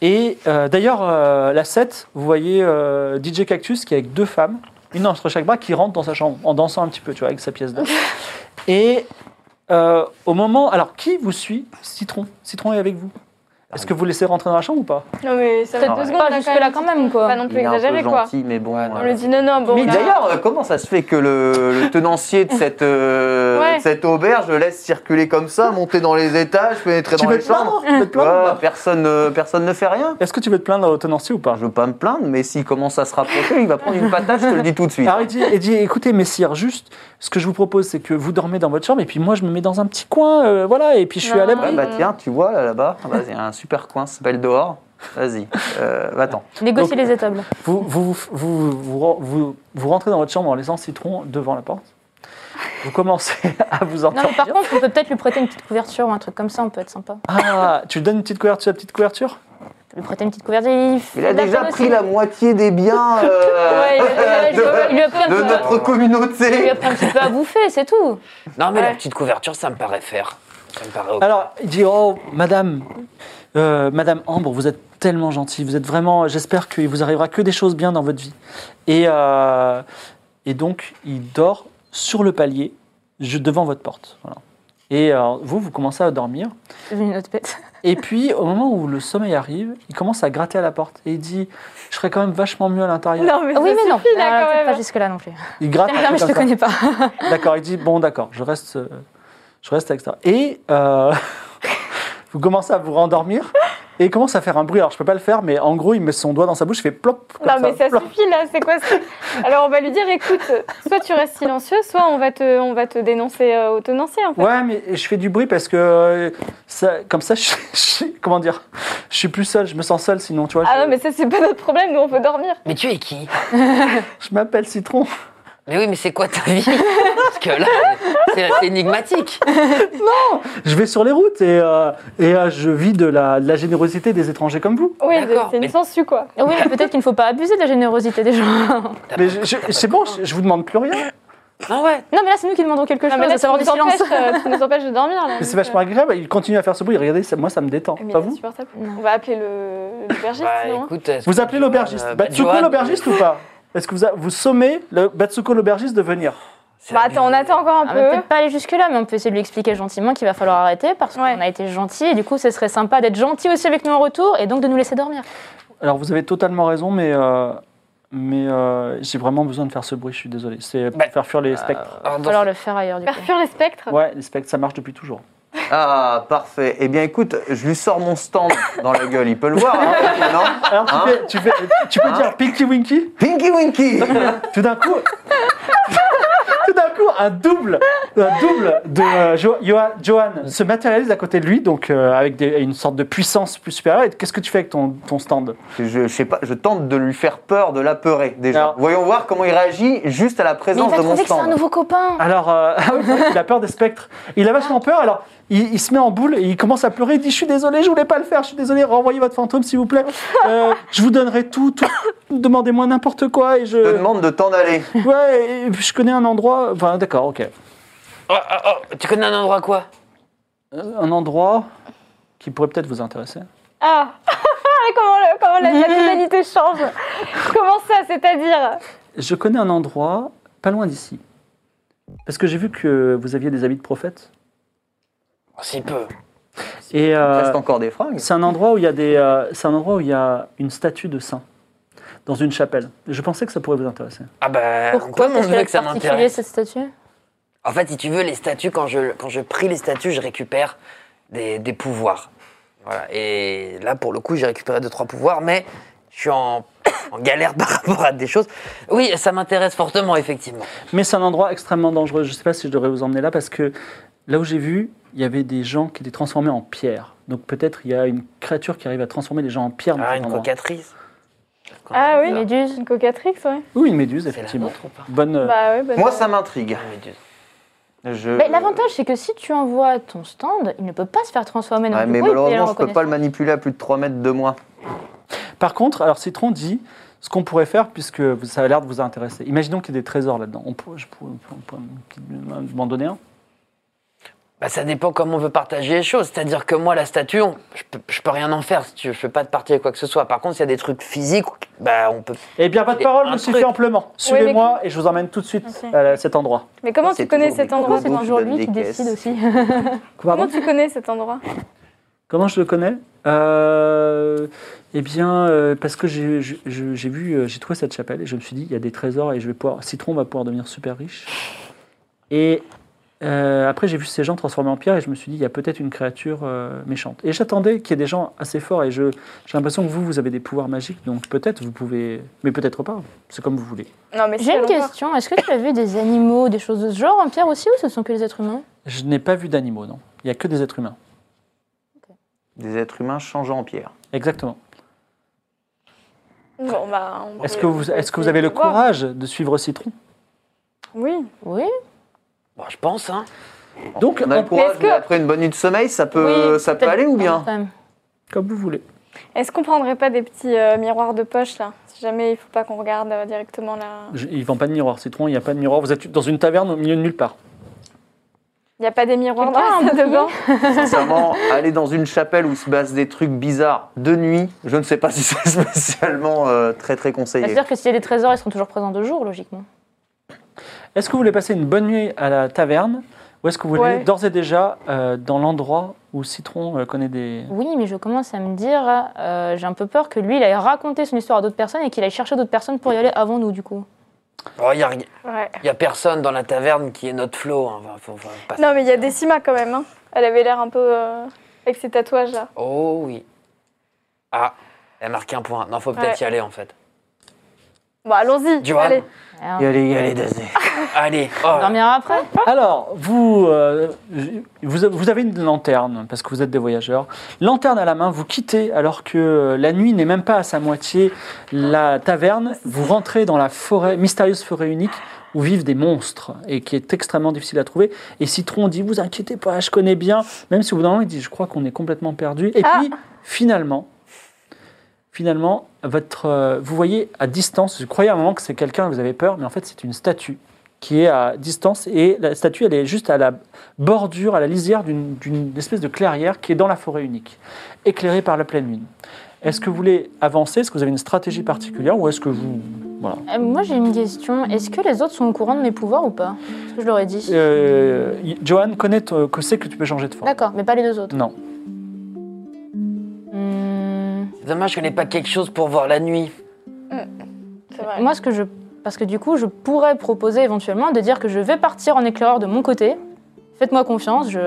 Et euh, d'ailleurs, euh, la 7, vous voyez euh, DJ Cactus qui est avec deux femmes, une entre chaque bras, qui rentre dans sa chambre en dansant un petit peu, tu vois, avec sa pièce d'or. Et au moment. Alors, qui vous suit? Citron. Citron est avec vous. Est-ce que vous laissez rentrer dans la chambre ou pas? Non, mais ça va deux secondes. pas là, jusque-là quand même, quoi. Pas non plus exagéré, quoi. gentil, mais bon. Ouais, On euh, lui dit non, non, bon. Mais là- D'ailleurs, euh, comment ça se fait que le, le tenancier de cette, euh, cette auberge le laisse circuler comme ça, monter dans les étages, pénétrer Tu dans les chambres? Tu veux te plaindre ou Ouais, pas? personne, euh, personne ne fait rien. Est-ce que tu veux te plaindre au tenancier ou pas? Je veux pas me plaindre, mais s'il commence à se rapprocher, il va prendre une patate, je te le dis tout de suite. Alors il dit, écoutez messire, juste ce que je vous propose c'est que vous dormez dans votre chambre et puis moi je me mets dans un petit coin, euh, voilà, et puis je suis à l'abri. Ouais, bah tiens, tu vois là, là-bas, ah il y a un super coin, ça s'appelle dehors. Vas-y, euh, va-t'en. Négocier Donc- les étables. Vous, vous, vous, vous, vous, vous rentrez dans votre chambre en laissant Citron devant la porte. Vous commencez à vous Non, mais endormir. par contre, on peut peut-être lui prêter une petite couverture ou un truc comme ça, on peut être sympa. Ah, tu lui donnes une petite couverture, la petite couverture? Lui prêter une petite couverture. Il, Il a déjà pris aussi. la moitié des biens euh, Ouais, il, il- il- il lui a pris un de notre il lui communauté. a pris un petit peu à bouffer, c'est tout. Non, mais la petite couverture, ça me paraît faire. Ça me paraît ok. Alors, il dit Oh, madame, Euh, Madame Ambre, vous êtes tellement gentille. Vous êtes vraiment. J'espère qu'il vous arrivera que des choses bien dans votre vie. Et, euh, et donc, il dort sur le palier, je- devant votre porte. Voilà. Et euh, vous, vous commencez à dormir. Devenu notre bête. Et puis, au moment où le sommeil arrive, il commence à gratter à la porte. Et il dit Je serais quand même vachement mieux à l'intérieur. Non, mais Ah oui, ça mais non. suffit, là, Euh, quand même. pas jusque-là non plus. Il gratte. Bien, mais je te connais pas. D'accord, il dit Bon, d'accord, je reste, je reste avec ça. Et euh, vous commencez à vous rendormir. Et il commence à faire un bruit. Alors, je peux pas le faire, mais en gros, il met son doigt dans sa bouche, il fait plop. Comme Non, mais ça plop. suffit là, c'est quoi ça Alors on va lui dire écoute, soit tu restes silencieux, soit on va te, on va te dénoncer euh, au tenancier en fait. Ouais, mais je fais du bruit parce que euh, ça, comme ça, je, je- comment dire, je suis plus seul, je me sens seul sinon, tu vois. Ah je, non, mais ça c'est pas notre problème, nous on veut dormir. Mais tu es qui? Je m'appelle Citron. Mais oui, mais c'est quoi ta vie? Parce que là, c'est énigmatique. Je vais sur les routes et, euh, et euh, je vis de la, de la générosité des étrangers comme vous. Oui, c'est une mais- sangsue quoi. Ah Oui, mais peut-être qu'il ne faut pas abuser de la générosité des gens. Mais c'est bon, je, je vous demande plus rien. Ah ouais. Non, mais là, c'est nous qui demandons quelque Non, chose, mais là, du nous, silence. empêches, euh, nous empêches de dormir là. Mais c'est vachement agréable. Il continue à faire ce bruit. Regardez, ça- moi, ça me détend. mais Pas il est vous insupportable. Non. On va appeler le l'aubergiste, Bah non écoute, est-ce Vous appelez l'aubergiste. euh, Batsuko l'aubergiste ou pas? Est-ce que vous, a- vous sommez le Batsuko l'aubergiste de venir? Bah attends, on attend encore un Ah, peu. peut-être pas aller jusque-là, mais on peut essayer de lui expliquer gentiment qu'il va falloir arrêter parce Ouais. qu'on a été gentil et du coup, ce serait sympa d'être gentil aussi avec nous en retour et donc de nous laisser dormir. Alors, vous avez totalement raison, mais, euh, mais euh, j'ai vraiment besoin de faire ce bruit. Je suis désolé. C'est pour Bah, faire fuir les spectres. Alors, Il va dans- falloir le faire ailleurs du coup. Faire fuir les spectres. Ouais, les spectres, ça marche depuis toujours. Ah, parfait. Eh bien, écoute, je lui sors mon stand dans la gueule. Il peut le voir, hein, non Alors, tu, Hein fais, tu, fais, tu peux dire Pinky Winky Pinky Winky Tout d'un coup, tout d'un coup, un double, un double de euh, Jo- Johan, Johan se matérialise à côté de lui, donc euh, avec des- une sorte de puissance plus supérieure. Et qu'est-ce que tu fais avec ton, ton stand? Je, je sais pas, je tente de lui faire peur, de l'apeurer déjà. Alors- Voyons voir comment il réagit juste à la Mais il présence va de mon trouver que c'est un stand. nouveau copain. Alors, euh, il a peur des spectres. Il a vachement peur. Alors, il, il se met en boule et il commence à pleurer. Il dit :« Je suis désolé, je voulais pas le faire. Je suis désolé. Renvoyez votre fantôme, s'il vous plaît. Euh, je vous donnerai tout. tout. Demandez-moi n'importe quoi et je. Je te demande de t'en aller. Ouais, et je connais un endroit. Enfin, d'accord, ok. Oh, oh, oh, tu connais un endroit quoi? Euh, Un endroit qui pourrait peut-être vous intéresser. Ah comment, le- comment la, tonalité change? Comment ça, c'est-à-dire? Je connais un endroit pas loin d'ici. Parce que j'ai vu que vous aviez des habits de prophète. Oh, Si peu. Et Il euh, reste encore des fringues. c'est un endroit où il y a des, euh, c'est un endroit où il y a une statue de saint dans une chapelle. Je pensais que ça pourrait vous intéresser. Ah bah, Pourquoi on peut Qu'est-ce montrer qu'elle que ça m'intéresse. cette statue? En fait, si tu veux, les statues, quand je, quand je prie les statues, je récupère des, des pouvoirs. Voilà. Et là, pour le coup, j'ai récupéré deux, trois pouvoirs, mais je suis en, en galère par rapport à des choses. Oui, ça m'intéresse fortement, effectivement. Mais c'est un endroit extrêmement dangereux. Je ne sais pas si je devrais vous emmener là parce que là où j'ai vu, il y avait des gens qui étaient transformés en pierre. Donc peut-être il y a une créature qui arrive à transformer les gens en pierre. dans Ah, une endroit. cocatrice. Ah oui. Méduse Une cocatrix, ouais. Ou une méduse, effectivement. nôtre Bonne. euh, Bah ouais, bah, Moi, ça m'intrigue. Je... Mais L'avantage, c'est que si tu envoies ton stand, il ne peut pas se faire transformer. Ouais, mais malheureusement, je peux pas le manipuler à plus de 3 mètres de moi. Par contre, alors Citron dit ce qu'on pourrait faire, puisque vous- ça a l'air de vous intéresser. Imaginons qu'il y ait des trésors là-dedans. On pourrait, je pourrais, on pourrait- on pourrait m'en donner un Bah, ça dépend comment on veut partager les choses. C'est-à-dire que moi, la statue, on- je, peux, je peux rien en faire si tu veux. Je peux pas te partager quoi que ce soit. Par contre, s'il y a des trucs physiques, bah, on peut. Eh bien, votre Et parole me suffit amplement. Suivez-moi et je vous emmène tout de suite à cet endroit. Mais comment tu connais cet endroit? C'est toujours lui qui décide aussi Comment tu connais cet endroit? Comment je le connais? Euh, Eh bien, euh, parce que j'ai vu, euh, j'ai trouvé cette chapelle et je me suis dit, il y a des trésors et je vais pouvoir, Citron va pouvoir devenir super riche. Et euh, après, j'ai vu ces gens transformés en pierre et je me suis dit, il y a peut-être une créature euh, méchante. Et j'attendais qu'il y ait des gens assez forts et je- j'ai l'impression que vous, vous avez des pouvoirs magiques, donc peut-être vous pouvez, mais peut-être pas. C'est comme vous voulez. J'ai une question. Est-ce que tu as vu des animaux, des choses de ce genre en pierre aussi, ou ce sont que les êtres humains? Je n'ai pas vu d'animaux, non. Il n'y a que des êtres humains. Des êtres humains changeant en pierre. Exactement. Bon, bah, Est-ce que vous, est-ce que vous avez le courage de suivre Citron? Oui. Oui. Bon, je pense, hein. Donc, On a le on- courage, est-ce que- mais après une bonne nuit de sommeil, ça peut, Oui, ça peut peut-être aller ou bien quand même. comme vous voulez. Est-ce qu'on prendrait pas des petits euh, miroirs de poche là? Si jamais il faut pas qu'on regarde euh, directement là. Je- Ils vendent pas de miroir, Citron, il n'y a pas de miroir. Vous êtes dans une taverne au milieu de nulle part. Il n'y a pas des miroirs dans Quelqu'un a la un salle de bain? Sincèrement, aller dans une chapelle où se passe des trucs bizarres de nuit, je ne sais pas si c'est spécialement euh, très très conseillé. C'est-à-dire que s'il y a des trésors, ils seront toujours présents de jour, logiquement. Est-ce que vous voulez passer une bonne nuit à la taverne ou est-ce que vous voulez Ouais. d'ores et déjà euh, dans l'endroit où Citron euh, connaît des... Oui, mais je commence à me dire, euh, j'ai un peu peur que lui, il aille raconter son histoire à d'autres personnes et qu'il aille chercher d'autres personnes pour y aller avant nous, du coup. Oh, il y a, Ouais. y a personne dans la taverne qui est notre flot. hein. Faut- faut- faut pas- Non, mais il y a Décima quand même. hein. Elle avait l'air un peu. euh, avec ses tatouages là. Oh oui. Ah, elle a marqué un point. Non, faut peut-être Ouais. y aller en fait. Bon, allons-y. Johan. Allez. Y y aller, Dazé. Allez. Oh. on dormira après? Alors, vous, euh, vous, vous avez une lanterne, parce que vous êtes des voyageurs. Lanterne à la main, vous quittez alors que la nuit n'est même pas à sa moitié la taverne. Vous rentrez dans la forêt, mystérieuse forêt unique où vivent des monstres et qui est extrêmement difficile à trouver. Et Citron dit, vous inquiétez pas, je connais bien. Même si au bout d'un moment, il dit, je crois qu'on est complètement perdu. Et Ah. puis, finalement, finalement, votre, euh, vous voyez à distance, je croyais à un moment que c'est quelqu'un, vous avez peur, mais en fait c'est une statue qui est à distance et la statue elle est juste à la bordure, à la lisière d'une espèce de clairière qui est dans la forêt unique, éclairée par la pleine lune. Est-ce que vous voulez avancer? Est-ce que vous avez une stratégie particulière ou est-ce que vous... Voilà. Euh, Moi, j'ai une question. Est-ce que les autres sont au courant de mes pouvoirs ou pas? Je leur ai dit. Euh, Johan connaît que c'est que tu peux changer de forme. D'accord, mais pas les deux autres. Non. C'est Dommage qu'on n'ait pas quelque chose pour voir la nuit. C'est vrai. Moi, ce que je. Parce que du coup, je pourrais proposer éventuellement de dire que je vais partir en éclaireur de mon côté. Faites-moi confiance, je.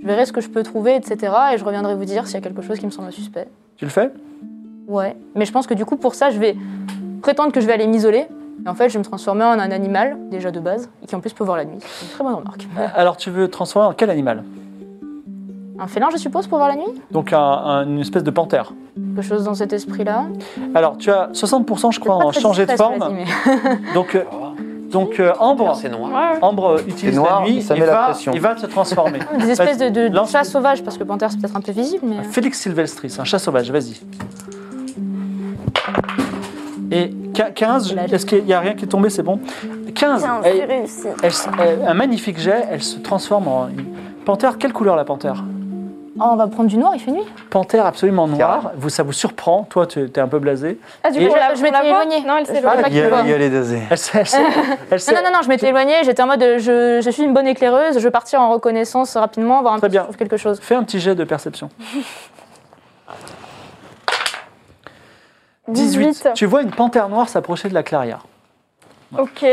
Je verrai ce que je peux trouver, etc. Et je reviendrai vous dire s'il y a quelque chose qui me semble suspect. Tu le fais? Ouais. Mais je pense que du coup, pour ça, je vais prétendre que je vais aller m'isoler. Et en fait, je vais me transformer en un animal, déjà de base, et qui en plus peut voir la nuit. C'est une très bonne remarque. Alors tu veux transformer en quel animal? Un félin, je suppose, pour voir la nuit Donc un- un- une espèce de panthère. Quelque chose dans cet esprit-là. Alors tu as 60% je crois en changer de forme. Donc, euh, donc euh, Ambre, C'est noir. Ambre utilise noir, la nuit ça et met la va, pression. il va se transformer. Des espèces de, de, de Lance- chats sauvages, parce que panthère, c'est peut-être un peu visible, mais. Félix Sylvestris, un chat sauvage, vas-y. Et qu- 15, est-ce qu'il n'y a rien qui est tombé, c'est bon? 15, Tiens, elle- c'est réussi. elle s- elle- un magnifique jet, elle se transforme en une panthère. Quelle couleur la panthère? On va prendre du noir, il fait nuit. Panthère absolument noire, vous, ça vous surprend, toi tu es un peu blasé. Ah, du coup, on la, Je m'étais éloignée. Non, elle Je s'est vois éloignée. pas Y qu'il voit. aller, y aller, Dazé. Elle, s'est- elle s'est- elle s'est- Non, non, non, non, je m'étais éloignée, j'étais en mode euh, je, je suis une bonne éclaireuse, je vais partir en reconnaissance rapidement, voir un Très peu si bien. je quelque chose. Fais un petit jet de perception. 18. Tu vois une panthère noire s'approcher de la clairière. Ok.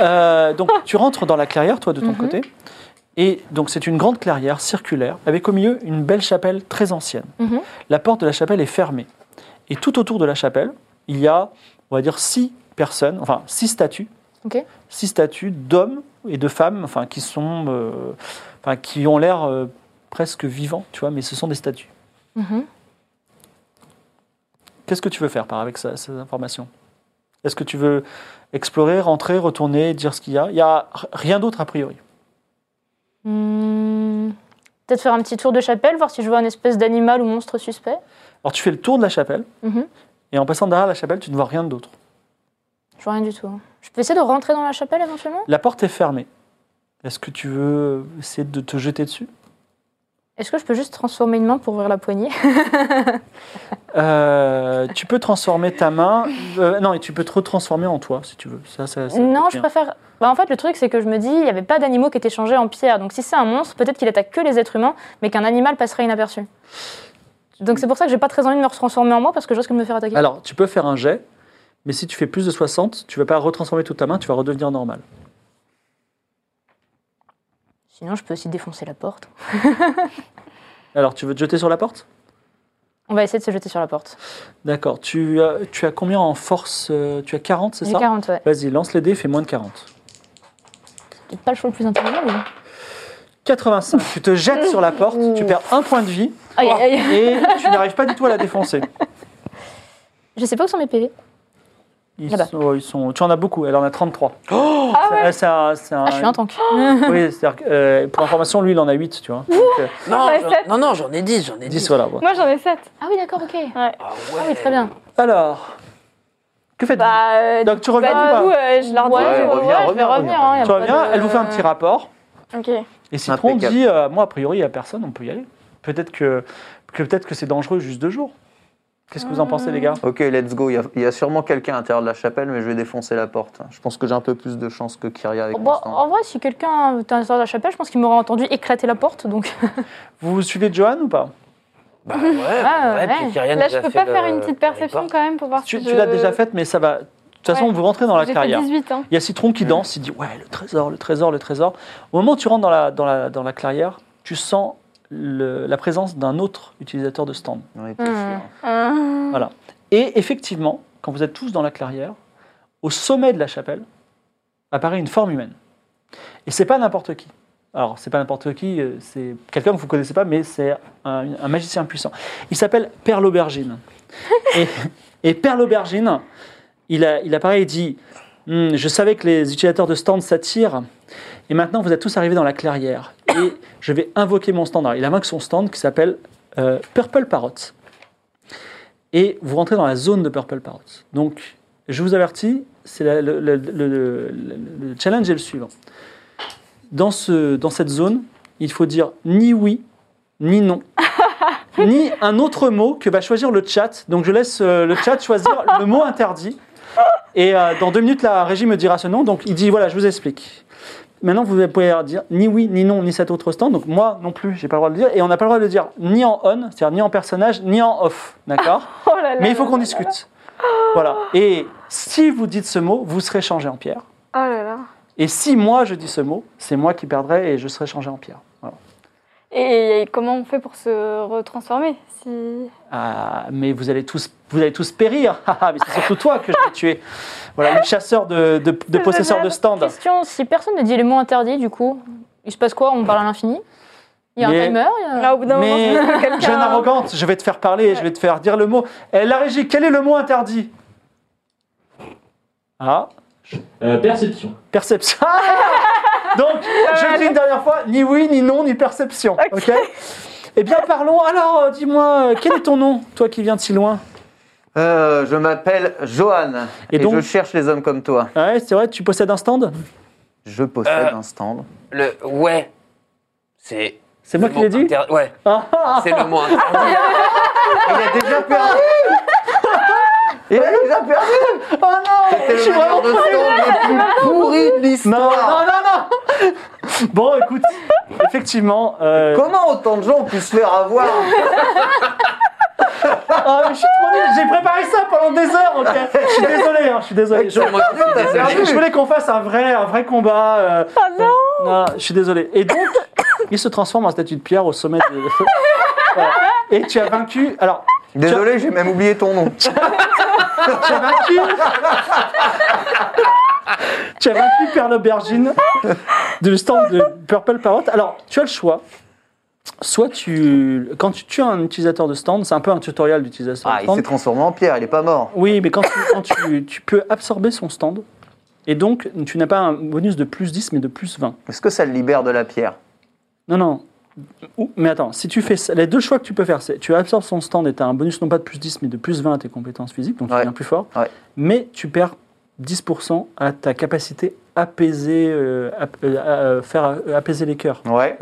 Euh, donc tu rentres dans la clairière, toi de ton Mhm. côté. Et donc c'est une grande clairière circulaire avec au milieu une belle chapelle très ancienne. Mhm. La porte de la chapelle est fermée. Et tout autour de la chapelle, il y a, on va dire, six personnes, enfin six statues. Six statues d'hommes et de femmes, enfin qui sont, euh, enfin qui ont l'air euh, presque vivants, tu vois, mais ce sont des statues. Mhm. Qu'est-ce que tu veux faire par avec ça- ces informations? Est-ce que tu veux explorer, rentrer, retourner, dire ce qu'il y a? Il n'y a rien d'autre a priori. Hmm, Peut-être faire un petit tour de chapelle, voir si je vois un espèce d'animal ou monstre suspect. Alors tu fais le tour de la chapelle, Mhm. et en passant derrière la chapelle, tu ne vois rien d'autre. Je vois rien du tout. hein. Je peux essayer de rentrer dans la chapelle éventuellement? La porte est fermée. Est-ce que tu veux essayer de te jeter dessus? Est-ce que je peux juste transformer une main pour ouvrir la poignée? Euh, Tu peux transformer ta main. euh, non, et tu peux te retransformer en toi si tu veux. Ça, ça- ça Non, je préfère. Bah, en fait, le truc, c'est que je me dis, il n'y avait pas d'animaux qui étaient changés en pierre. Donc, si c'est un monstre, peut-être qu'il attaque que les êtres humains, mais qu'un animal passerait inaperçu. Donc, c'est pour ça que j'ai pas très envie de me retransformer en moi parce que je risque de me faire attaquer. Alors, tu peux faire un jet, mais si tu fais plus de 60, tu ne vas pas retransformer toute ta main, tu vas redevenir normal. Sinon, je peux aussi défoncer la porte. Alors, tu veux te jeter sur la porte? On va essayer de se jeter sur la porte. D'accord. Tu, as- tu as combien en force? Euh, Tu as 40, c'est ça? 40, ouais. Vas-y, lance les dés, fais moins de 40. Peut-être pas le choix le plus intelligent, mais. 85, tu te jettes sur la porte, tu perds un point de vie Aïe, aïe, et tu n'arrives pas du tout à la défoncer. Je sais pas où sont mes PV. Ils sont, ils sont, tu en as beaucoup, elle en a 33. Ah ouais. C'est un- c'est un- Ah, je suis un tank. Oui, c'est-à-dire que, euh, pour information, lui, il en a 8, tu vois. Donc, euh, Non, Ouais, non, non, j'en ai 10, j'en ai 10. 10, voilà. bon. Moi, j'en ai 7. Ah oui, d'accord, ok. Ah ouais. Ah oui, très bien. Alors, que faites-vous Bah, euh, Donc, tu bah, reviens ou du pas coup, euh, je leur dis. Ouais, Ouais, ouais, reviens, ouais, je vais reviens, revenir. hein, y a Tu pas reviens, de- elle vous fait un petit rapport. Ok. Et Citron Impeccable. dit euh, Moi, a priori, il n'y a personne, on peut y aller. Peut-être que, que, peut que c'est dangereux juste deux jours. Qu'est-ce que vous en pensez, les gars? Ok, let's go. Il y a, il y a sûrement quelqu'un à l'intérieur de la chapelle, mais je vais défoncer la porte. Je pense que j'ai un peu plus de chance que Kyria avec Bon, mon stand. en vrai, si quelqu'un était à l'intérieur de la chapelle, je pense qu'il m'aurait entendu éclater la porte. Donc, Vous suivez Johan ou pas? Bah ouais, Ah, ouais, ouais. puis Kyrian Là, je peux pas faire une petite perception quand même pour voir Tu, si tu je- l'as déjà faite, mais ça va. De toute façon, Ouais. vous rentrez dans la fait carrière. 18, hein. Il y a Citron qui danse, il dit Ouais, le trésor, le trésor, le trésor. Au moment où tu rentres dans la, dans la, dans la clairière, tu sens le- la présence d'un autre utilisateur de stand. Sûrs. Ah. Voilà. Et effectivement, quand vous êtes tous dans la clairière, au sommet de la chapelle apparaît une forme humaine. Et c'est pas n'importe qui. Alors, c'est pas n'importe qui, euh, c'est quelqu'un que vous connaissez pas, mais c'est un, un magicien puissant. Il s'appelle Père l'Aubergine. et, et Père l'Aubergine, il, a- il apparaît et dit Hmm, Je savais que les utilisateurs de stand s'attirent, et maintenant vous êtes tous arrivés dans la clairière. Et je vais invoquer mon stand. Alors, il invoque son stand qui s'appelle euh, Purple Parrot et vous rentrez dans la zone de Purple Parrot. Donc, je vous avertis, c'est le- le challenge est le suivant. Dans, ce, dans cette zone, il faut dire ni oui, ni non, ni un autre mot que va choisir le chat. Donc, je laisse euh, le chat choisir le mot interdit. Et euh, dans deux minutes, la régie me dira ce nom. Donc, il dit voilà, je vous explique. Maintenant, vous pouvez dire ni oui, ni non, ni cet autre stand. Donc, moi non plus, j'ai pas le droit de le dire. Et on n'a pas le droit de le dire ni en on, c'est-à-dire ni en personnage, ni en off. D'accord Oh mais il faut qu'on discute. Voilà. Et si vous dites ce mot, vous serez changé en pierre. Et si moi je dis ce mot, c'est moi qui perdrai et je serai changé en pierre. Voilà. Et comment on fait pour se retransformer si... Ah, mais vous allez tous, vous allez tous périr. Ah, ah, mais c'est surtout toi que je vais tuer. Voilà, le chasseur de, de, de possesseurs de stand. question si personne ne dit les mots interdits, du coup, il se passe quoi? On parle à l'infini? Il y a Mais- un timer il y a- Là, au bout d'un moment, jeune arrogante, je vais te faire parler, je vais te faire dire le mot. Eh, la régie, quel est le mot interdit? Ah, Euh, perception. Perception. Ah Donc, je dis une dernière fois, ni oui, ni non, ni perception. Ok. Eh bien, parlons. Alors, euh, dis-moi, euh, quel est ton nom, toi qui viens de si loin? Euh, je m'appelle Johan Et et, donc- je cherche les hommes comme toi. Ouais, c'est vrai, tu possèdes un stand? Je possède Euh. un stand. Le ouais, c'est. C'est moi le qui l'ai dit? inter- Ouais, Ah, ah, c'est le mot interdit. Il a déjà perdu Il a déjà perdu Oh non C'était Je suis le vraiment meilleur de stand le plus pourri de Non, l'histoire non, non, non Bon, écoute, effectivement. euh, Comment autant de gens ont pu se faire avoir ah, mais je suis trop nul, j'ai préparé ça pendant des heures, ok Je suis désolé, hein, je suis désolé. Je, Moi, je suis T'as désolé. perdu. je voulais qu'on fasse un vrai, un vrai combat. euh, non Je suis désolé. Et donc, il se transforme en statue de pierre au sommet de. Voilà. Et tu as vaincu. Alors, Désolé, j'ai même oublié ton nom. tu as vaincu. tu as vaincu Père l'Aubergine du stand de Purple Parrot. Alors, tu as le choix. Soit tu. Quand tu tues un utilisateur de stand, c'est un peu un tutoriel d'utilisation Ah, de il stand. s'est transformé en pierre, il est pas mort. Oui, mais quand, tu, quand tu, tu peux absorber son stand, et donc tu n'as pas un bonus de plus 10, mais de plus 20. Est-ce que ça le libère de la pierre? Non, non. Mais attends, si tu fais ça, les deux choix que tu peux faire, c'est tu absorbes son stand et tu as un bonus non pas de plus 10, mais de plus 20 à tes compétences physiques, donc tu Ouais. deviens plus fort. Ouais. Mais tu perds 10% à ta capacité apaiser, euh, ap- euh, à, euh, faire apaiser les cœurs. Ouais.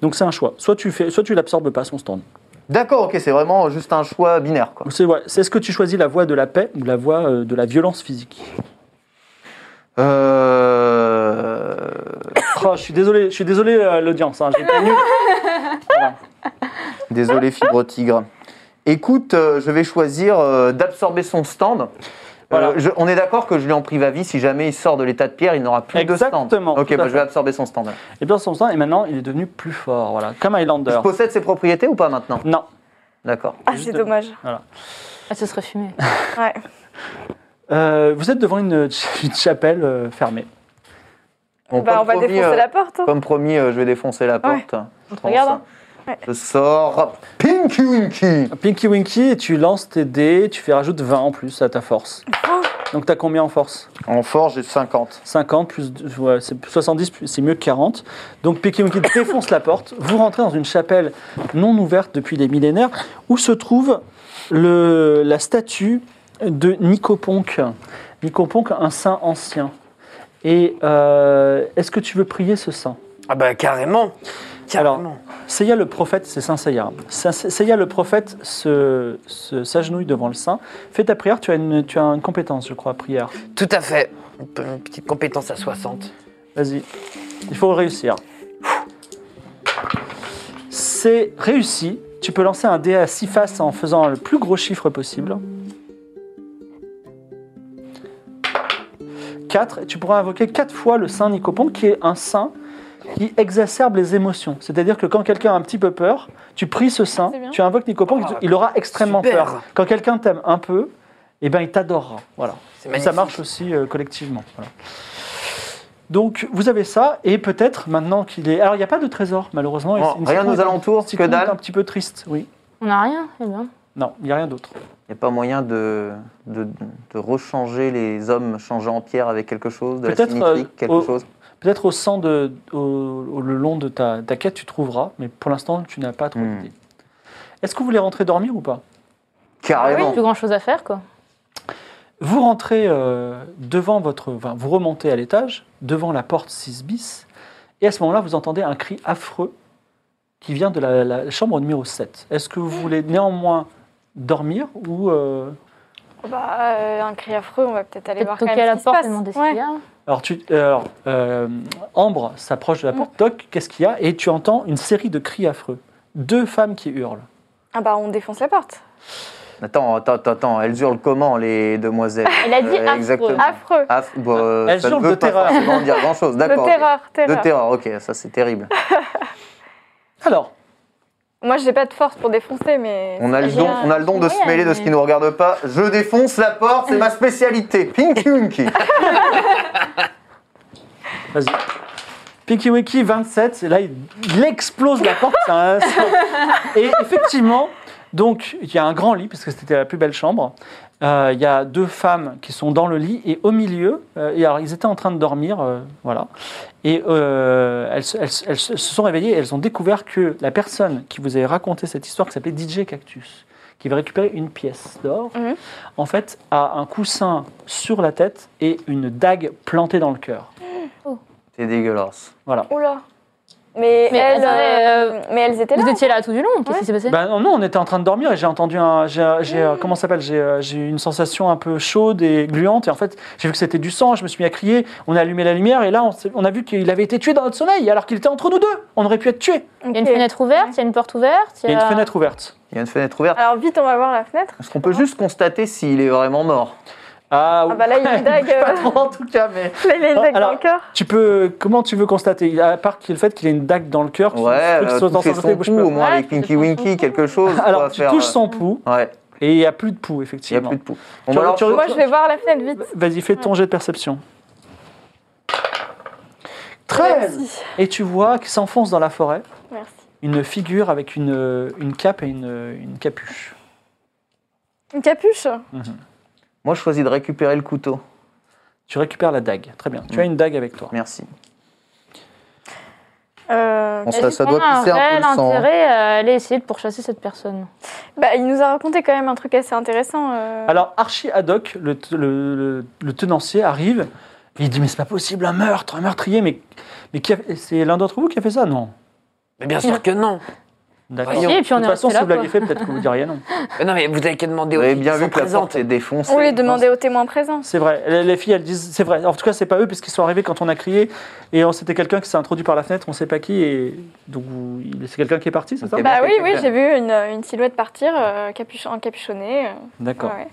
Donc c'est un choix. Soit tu fais, soit tu l'absorbes pas son stand. D'accord, ok, c'est vraiment juste un choix binaire, C'est ouais, est-ce que tu choisis la voie de la paix ou la voie de la violence physique Euh... Oh, je suis désolé, je suis désolé euh, l'audience, hein. Voilà. Désolé, fibre tigre. Écoute, euh, je vais choisir euh, d'absorber son stand. Euh, Voilà. je- on est d'accord que je lui en prive à vie. Si jamais il sort de l'état de pierre, il n'aura plus Exactement, de stand. Ok, tout à bah, je vais absorber son stand. Et bien son stand, et maintenant il est devenu plus fort, voilà, comme Highlander. Je possède ses propriétés ou pas maintenant? Non, D'accord. Ah, c'est dommage. Ah, ce serait fumé. Ouais. Euh, vous êtes devant une, une chapelle euh, fermée. Bon, Bah, comme on va promis, défoncer euh, la porte. hein. Comme promis, euh, je vais défoncer la Ouais. porte. Je pense. regarde, hein. Ouais. Je sors Pinky Winky. Pinky Winky, et tu lances tes dés, tu fais rajoute 20 en plus à ta force. Donc t'as combien en force? En force, j'ai 50. 50 plus ouais, c'est 70, plus- c'est mieux que 40. Donc Pinky Winky défonce la porte. Vous rentrez dans une chapelle non ouverte depuis des millénaires où se trouve le, la statue de Nicoponque. Nicoponque, un saint ancien. Et euh, est-ce que tu veux prier ce saint? Ah bah carrément. Alors, Carrément. Seiya le prophète, c'est Saint Seiya. Saint- Seiya le prophète se, se- s'agenouille devant le saint. Fais ta prière, tu as une, tu as une compétence, je crois, prière. Tout à fait. Une petite compétence à 60. Vas-y. Il faut réussir. C'est réussi. Tu peux lancer un dé à 6 faces en faisant le plus gros chiffre possible. 4. Et tu pourras invoquer 4 fois le saint Nicopon, qui est un saint qui exacerbe les émotions. C'est-à-dire que quand quelqu'un a un petit peu peur, tu pries ce saint, tu invoques Nicopon, Oh, il aura extrêmement super. peur. Quand quelqu'un t'aime un peu, eh ben, il t'adorera. Voilà. C'est Ça marche aussi euh, collectivement. voilà. Donc vous avez ça, et peut-être maintenant qu'il est. Alors il n'y a pas de trésor, malheureusement. Bon, rien aux alentours, que dalle. un petit peu triste, oui. On n'a rien Eh bien. Non, il n'y a rien d'autre. Il n'y a pas moyen de, de, de rechanger les hommes changés en pierre avec quelque chose, de la symétrie, euh, quelque au- chose. Peut-être au sang de, au, au- le long de ta, ta quête, tu trouveras, mais pour l'instant, tu n'as pas trop Hmm. d'idées. Est-ce que vous voulez rentrer dormir ou pas? Carrément. Plus grand chose à faire, quoi. Vous rentrez euh, devant votre. Enfin, vous remontez à l'étage, devant la porte 6 bis, et à ce moment-là, vous entendez un cri affreux qui vient de la, la chambre numéro 7. Est-ce que vous voulez néanmoins dormir ou. euh, Bah, euh, un cri affreux, on va peut-être aller voir quand toquer à même la ce porte et demander ce Ouais. qu'il y a. Alors, tu, alors euh, Ambre s'approche de la porte, toc, qu'est-ce qu'il y a? Et tu entends une série de cris affreux. Deux femmes qui hurlent. Ah bah, on défonce la porte. Attends, attends, attends, attends, elles hurlent comment, les demoiselles? Elle a dit Euh, affreux. Exactement. Affreux. Aff- bah, euh, Elles ça ne hurlent veut de pas terreur. forcément dire grand-chose, De d'accord. ok. terreur, De terreur. terreur, ok, ça c'est terrible. Alors, Moi, j'ai pas de force pour défoncer, mais. On a le don, on a le don de se mêler de ce qui ne nous regarde pas. Je défonce la porte, c'est ma spécialité. Pinky Winky. vas-y. Pinky Wiki 27, et là il, explose la porte. c'est un- c'est- et effectivement, donc il y a un grand lit, parce que c'était la plus belle chambre. Euh, il y a deux femmes qui sont dans le lit, et au milieu, euh, et alors ils étaient en train de dormir, euh, voilà. Et euh, elles, se- elles se- elles se sont réveillées et elles ont découvert que la personne qui vous avait raconté cette histoire, qui s'appelait DJ Cactus, qui avait récupéré une pièce d'or, Mhm. en fait, a un coussin sur la tête et une dague plantée dans le cœur. C'est dégueulasse. Voilà. Oula. Mais, Mais elles, attendez, euh, mais elles étaient là. Vous étiez là tout du long Qu'est-ce Ouais. qui s'est passé Ben non, on était en train de dormir et j'ai entendu un. J'ai, euh, comment ça s'appelle j'ai, euh, eu une sensation un peu chaude et gluante. Et en fait, j'ai vu que c'était du sang. Je me suis mis à crier. On a allumé la lumière et là, on a vu qu'il avait été tué dans notre sommeil alors qu'il était entre nous deux. On aurait pu être tué. Il y a une fenêtre ouverte, il y a une porte ouverte. Il y a une fenêtre ouverte. Il y a une fenêtre ouverte. Alors vite, on va voir la fenêtre. Est-ce qu'on peut juste constater s'il est vraiment mort? Ah, Ah bah là, il y a une dague. Pas trop en tout cas, mais. Là, il a une dague Alors, dans le cœur. Tu peux. Comment tu veux constater À part le fait qu'il ait une dague dans le cœur. Ouais, qui euh, soit dans toucher son son pouls, au moins Ouais, avec Pinky Winky, quelque chose. Alors, tu faire, touches euh, son pouls Ouais, et il n'y a plus de pouls, il n'y a effectivement. plus de pouls. Bon, Tu- bah alors, tu- Moi, je vais voir la fenêtre vite. Vas-y, fais ton jet de perception. 13 Merci. Et tu vois qu'il s'enfonce dans la forêt Merci. une figure avec une, une cape et une, une capuche. Une capuche? Moi, je choisis de récupérer le couteau. Tu récupères la dague. Très bien. Tu Mm. as une dague avec toi. Merci. Euh, Est-ce ça, ça qu'on doit a pisser un peu réel le sang. hein. intérêt à aller essayer de pourchasser cette personne bah, il nous a raconté quand même un truc assez intéressant. euh. Alors, Archie Haddock, le, le- le- le tenancier, arrive. Et il dit Mais c'est pas possible, un meurtre, un meurtrier. Mais, mais qui a fait- c'est l'un d'entre vous qui a fait ça Non? Mais bien sûr que non. D'accord. Si, et puis on de toute façon, si vous l'aviez fait, peut-être que vous diriez non. Mais non, mais vous avez qu'à demander Vous aux avez filles bien qui vu sont que la porte présentes. est défoncée. On les demandait aux témoins présents. C'est vrai. Les, les filles, elles disent C'est vrai. En tout cas, c'est pas eux, parce qu'ils sont arrivés quand on a crié. Et on- c'était quelqu'un qui s'est introduit par la fenêtre, on sait pas qui. Et donc, c'est quelqu'un qui est parti, c'est ça? Bah oui, oui, j'ai vu une, une silhouette partir, euh, capuchon, encapuchonnée. euh, D'accord. ouais.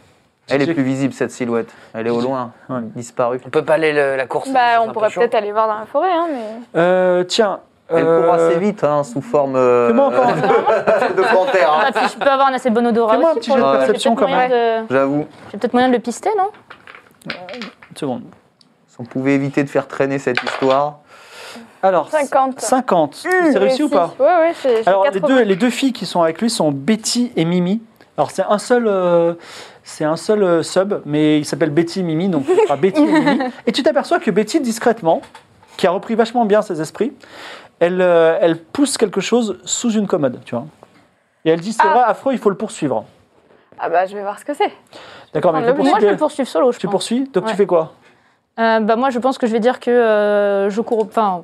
Elle est plus visible, cette silhouette. Elle est au loin, Ouais. disparue. On peut pas aller le- la course. Bah, on pourrait peut-être aller voir dans la forêt, hein, mais. Euh, tiens. Elle euh, court assez vite, hein, sous forme euh, encore de panthère. hein. Ah, je peux avoir un assez bon odorat Fais-moi un petit de perception, quand de- J'avoue, J'ai peut-être moyen de le pister, non? Une seconde. si on pouvait éviter de faire traîner cette histoire. Alors, 50. 50. c'est réussi ou pas Ouais, ouais, c'est. Alors, les 80. deux, les deux filles qui sont avec lui sont Betty et Mimi. Alors, c'est un seul, euh, c'est un seul euh, sub, mais il s'appelle Betty et Mimi, donc Betty et Mimi. Et tu t'aperçois que Betty, discrètement, qui a repris vachement bien ses esprits, elle, euh, elle pousse quelque chose sous une commode, tu vois. Et elle dit, c'est Ah. vrai, affreux, il faut le poursuivre. Ah bah, je vais voir ce que c'est. D'accord, mais Moi, je vais poursuivre solo, je tu pense. poursuis Donc tu fais quoi? Euh, bah, moi, je pense que je vais dire que euh, je cours. Enfin,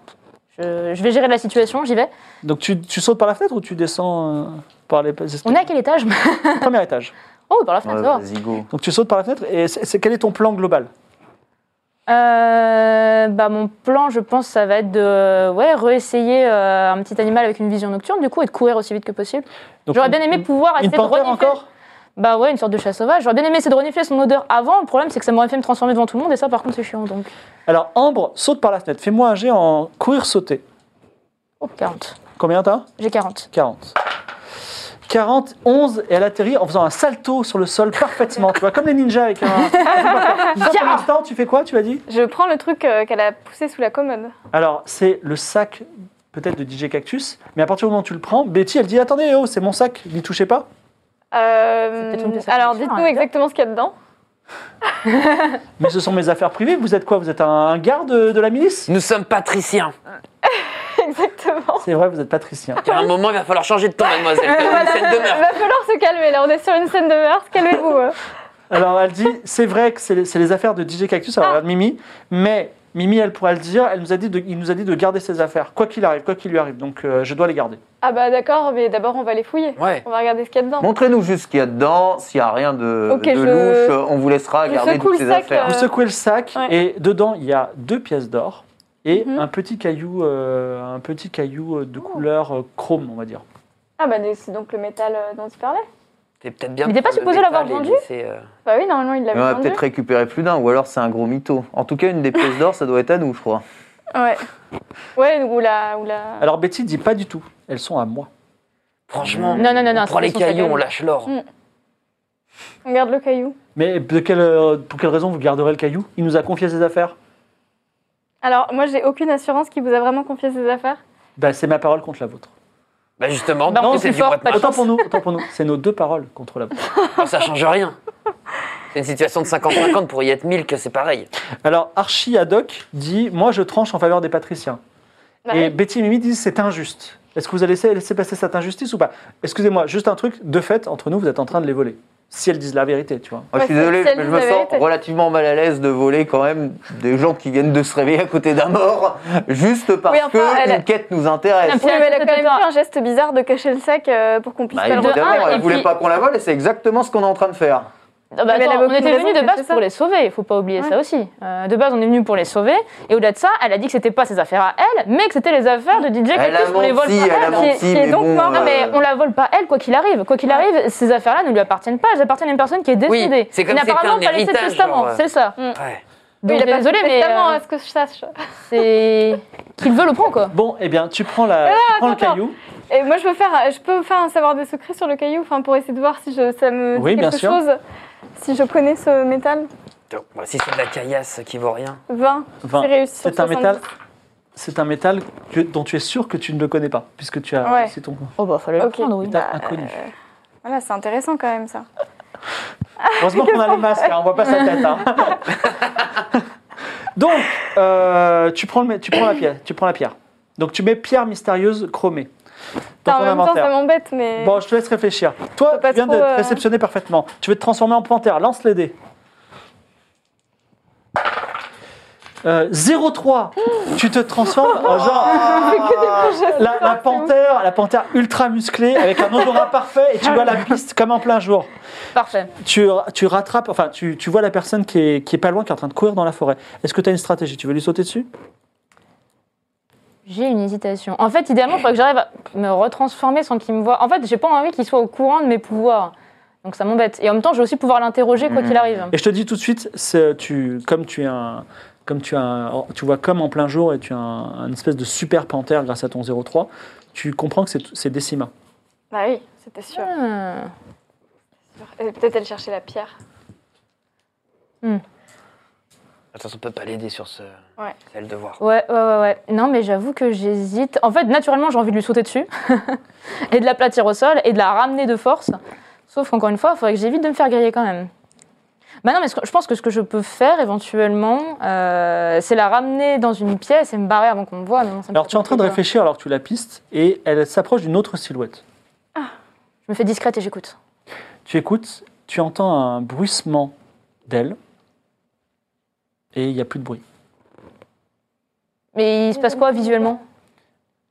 Je, je vais gérer la situation, j'y vais. Donc tu, tu sautes par la fenêtre ou tu descends euh, par les On escaliers est à quel étage? Premier étage. Oh, par la fenêtre, Ouais, ça va. Vas-y, go. Donc tu sautes par la fenêtre et c'est- quel est ton plan global? Euh, bah, mon plan, je pense, ça va être de ouais, réessayer euh, un petit animal avec une vision nocturne, du coup, et de courir aussi vite que possible. J'aurais bien aimé pouvoir Une essayer de renifler. encore? Bah ouais, une sorte de chat sauvage. J'aurais bien aimé essayer de renifler son odeur avant. Le problème, c'est que ça m'aurait fait me transformer devant tout le monde, et ça, par contre, c'est chiant. Donc, Alors Ambre saute par la fenêtre. Fais-moi un jet en courir sauter. oh, 40. Combien t'as? J'ai 40. 40. 40, 11, et elle atterrit en faisant un salto sur le sol parfaitement. tu vois, comme les ninjas avec un. Instant, tu fais quoi, tu as dit? Je prends le truc euh, qu'elle a poussé sous la commode. Alors, c'est le sac, peut-être de DJ Cactus, mais à partir du moment où tu le prends, Betty, elle dit Attendez, oh, c'est mon sac, n'y touchez pas. Euh, alors, dites-nous hein, exactement ce qu'il y a dedans. Mais ce sont mes affaires privées. Vous êtes quoi? Vous êtes un, garde de, de la milice? Nous sommes patriciens. Exactement. C'est vrai, vous êtes patricien. À un moment, il va falloir changer de ton, mademoiselle. C'est une scène de Il va falloir se calmer là, on est sur une scène de meurtre, calmez-vous. euh. Alors, elle dit C'est vrai que c'est les, affaires de DJ Cactus, alors Ah. regarde Mimi, mais Mimi, elle pourra le dire, elle nous a dit de, il nous a dit de garder ses affaires, quoi qu'il arrive, quoi qu'il lui arrive. Donc, euh, je dois les garder. Ah bah d'accord, mais d'abord on va les fouiller. Ouais. On va regarder ce qu'il y a dedans. Montrez-nous juste ce qu'il y a dedans. S'il n'y a rien de, Ok, de je- louche, on vous laissera je garder toutes ces affaires. euh, Vous secouez le sac ouais. et dedans il y a deux pièces d'or et Mhm. un petit caillou, euh, un petit caillou euh, de couleur euh, chrome, on va dire. Ah bah c'est donc le métal dont tu parlais. T'es peut-être bien. Il était de pas supposé l'avoir vendu euh, Bah oui, normalement il l'avait Mais on va vendu. peut-être récupérer plus d'un, ou alors c'est un gros mytho. En tout cas, une des pièces d'or, ça doit être à nous, je crois. Ouais. Ouais, ou la... Ou la... Alors Betty dit pas du tout, elles sont à moi. Franchement, Non, non, non, non, on prend les cailloux, on lâche l'or. Mm. On garde le caillou. Mais de quelle, euh, pour quelle raison vous garderez le caillou? Il nous a confié ses affaires. Alors moi j'ai aucune assurance qu'il vous a vraiment confié ses affaires. Bah, c'est ma parole contre la vôtre. Bah justement, on non, est c'est du Autant pour nous, autant pour nous. C'est nos deux paroles contre la vôtre. Ça change rien. C'est une situation de 50-50 pour y être 1000 que c'est pareil. Alors Archie Haddock dit Moi je tranche en faveur des patriciens. Bah et oui. Betty et Mimi disent C'est injuste. Est-ce que vous allez laisser, laisser passer cette injustice ou pas? Excusez-moi, juste un truc, de fait, entre nous, vous êtes en train de les voler. Si elles disent la vérité, tu vois. Moi, je suis désolé, si mais je me sens relativement mal à l'aise de voler quand même des gens qui viennent de se réveiller à côté d'un mort, juste parce Oui, enfin, que elle- une quête nous intéresse. Oui, mais elle a quand même fait un geste bizarre de cacher le sac euh, pour qu'on puisse Bah, pas le un, elle voulait puis- pas qu'on la vole et c'est exactement ce qu'on est en train de faire. Ah bah attends, on était venus de base pour les sauver, il faut pas oublier ça aussi. Euh, de base, on est venus pour les sauver, et au-delà de ça, elle a dit que c'était pas ses affaires à elle, mais que c'était les affaires de DJ Elle a Cactus, on les vole pas elle a elle. qui est- menti, mais donc bon. mort. Non mais euh, on la vole pas elle, quoi qu'il arrive. Quoi qu'il arrive, ces affaires-là ne lui appartiennent pas, elles appartiennent à une personne qui est décédée. c'est comme apparemment un pas laissé de héritage, testament, euh. c'est ça. Ouais. Oui, Donc il a pas désolé, mais testament, euh, à ce que je sache. c'est qu'il veut le prend quoi. Bon, eh bien, tu prends, la, prends le caillou. Et moi, je peux faire, je peux faire un savoir des secrets sur le caillou, enfin pour essayer de voir si ça me dit Oui, bien quelque sûr. Si je connais ce métal. Donc, bah, si c'est de la caillasse qui vaut rien. 20, Vingt. c'est réussi sur C'est un 70. métal, c'est un métal que- dont tu es sûr que tu ne le connais pas, puisque tu as. Ouais. C'est ton Oh bah fallait le Ok. prendre, oui. métal Bah, inconnu. euh, Voilà, c'est intéressant quand même ça. Heureusement qu'on a les masques, hein, on voit pas sa tête. hein. Donc, euh, tu, prends le, tu, prends la pierre, tu prends la pierre. Donc, tu mets pierre mystérieuse chromée dans Enfin, en ton même temps, inventaire. ça m'embête, mais. Bon, je te laisse réfléchir. Toi, tu viens d'être euh, réceptionné parfaitement. Tu veux te transformer en panthère. Lance les dés. Euh, 0,3. tu te transformes en genre la, la panthère, la panthère ultra musclée avec un odorat parfait et tu vois la piste comme en plein jour. Parfait. Tu, tu rattrapes, enfin tu, tu vois la personne qui est, qui est pas loin, qui est en train de courir dans la forêt. Est-ce que tu as une stratégie? Tu veux lui sauter dessus? J'ai une hésitation. En fait, idéalement, il faudrait que j'arrive à me retransformer sans qu'il me voie. En fait, j'ai pas envie qu'il soit au courant de mes pouvoirs. Donc ça m'embête. Et en même temps, je vais aussi pouvoir l'interroger quoi Mhm. qu'il arrive. Et je te dis tout de suite, tu, comme tu es un, comme tu as, un- tu vois comme en plein jour et tu as un, un espèce de super panthère grâce à ton 03, tu comprends que c'est Décima. Bah oui, c'était sûr. Et Peut-être elle cherchait la pierre. Attends, on peut pas l'aider sur ce. Ouais. C'est le devoir. Ouais, ouais, ouais, ouais. Non, mais j'avoue que j'hésite. En fait, naturellement, j'ai envie de lui sauter dessus et de l'aplatir au sol et de la ramener de force. Sauf qu'encore une fois, il faudrait que j'évite de me faire griller quand même. Bah non, mais je pense que ce que je peux faire éventuellement, euh, c'est la ramener dans une pièce et me barrer avant qu'on me voie. mais bon, ça me Alors tu es en train de réfléchir alors que tu la pistes et elle s'approche d'une autre silhouette. quoi. Je me fais discrète et j'écoute. Tu écoutes, tu entends un bruissement d'ailes et il n'y a plus de bruit. Mais il se passe quoi visuellement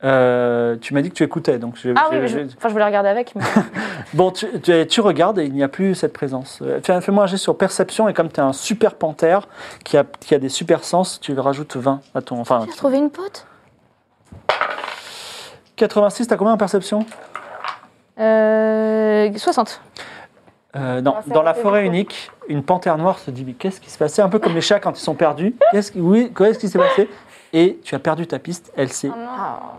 Euh, tu m'as dit que tu écoutais, donc je, Ah je- oui, mais je, je- enfin, je voulais regarder avec. mais- Bon, tu, tu- tu regardes et il n'y a plus cette présence. Euh, Fais, fais-moi un jet sur perception et comme tu es un super panthère qui a, qui a des super sens, tu rajoutes 20 à ton. Enfin, J'ai retrouvé une pote 86, t'as combien en perception euh, 60. Euh, non, Ah, dans la forêt unique, une panthère noire se dit mais qu'est-ce qui se passait Un peu comme les chats quand ils sont perdus. Qu'est-ce qui, oui, qu'est-ce qui s'est passé? Et tu as perdu ta piste. Elle s'est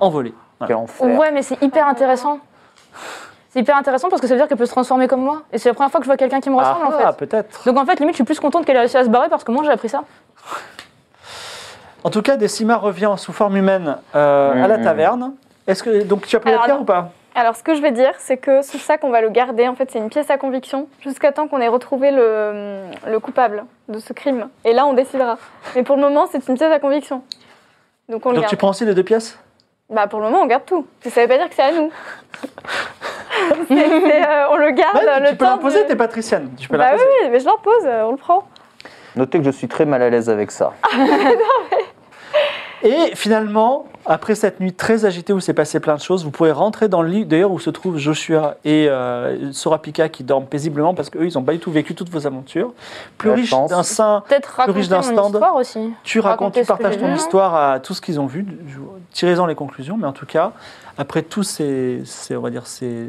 envolée. Quel enfer. Ouais, mais c'est hyper intéressant. C'est hyper intéressant parce que ça veut dire qu'elle peut se transformer comme moi. Et c'est la première fois que je vois quelqu'un qui me ressemble en Ah, fait. peut-être. Donc en fait, limite, je suis plus contente qu'elle ait réussi à se barrer parce que moi j'ai appris ça. En tout cas, Décima revient sous forme humaine euh, à la Mhm. taverne. Est-ce que donc tu as pris la pierre non. ou pas? Alors, ce que je vais dire, c'est que ce sac, on va le garder. En fait, c'est une pièce à conviction jusqu'à temps qu'on ait retrouvé le, le coupable de ce crime. Et là, on décidera. Mais pour le moment, c'est une pièce à conviction. Donc, on le Donc garde. tu prends aussi les deux pièces? Bah, pour le moment, on garde tout. Ça veut pas dire que c'est à nous. C'est- c'est, euh, on le garde le Tu peux temps. l'imposer, de- t'es patricienne. Tu peux Bah oui, l'imposer. oui, mais je l'impose, euh, on le prend. Notez que je suis très mal à l'aise avec ça. Et finalement, après cette nuit très agitée où s'est passé plein de choses, vous pouvez rentrer dans le lit d'ailleurs où se trouvent Joshua et euh, Sorapika qui dorment paisiblement parce qu'eux, ils n'ont pas du tout vécu toutes vos aventures. Plus La riche d'un saint, Plus riche d'un stand. aussi. tu racontes, tu partages ton vu. histoire à tout ce qu'ils ont vu. Tirez-en les conclusions, mais en tout cas, après tous ces, ces- on va dire, ces,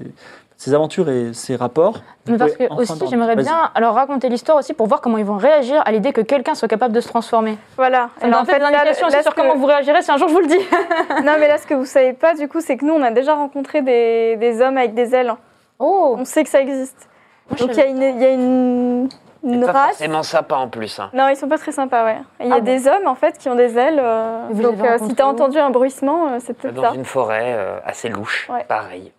ces aventures et ces rapports. Mais parce que enfin aussi, j'aimerais bien alors raconter l'histoire aussi pour voir comment ils vont réagir à l'idée que quelqu'un soit capable de se transformer. Voilà. Ça en fait l'indication là, aussi ce sur que- comment vous réagirez si un jour je vous le dis. Non, mais là, ce que vous savez pas, du coup, c'est que nous, on a déjà rencontré des, des hommes avec des ailes. Oh On sait que ça existe. Moi, je Donc, il y a une, il y a une, une C'est pas race. forcément sympa en plus. hein. Non, ils sont pas très sympas, ouais. Il y a Ah bon des hommes, en fait, qui ont des ailes. euh, donc, euh, si t'as où entendu un bruissement, euh, c'est peut-être Dans ça. une forêt euh, assez louche, Ouais. pareil.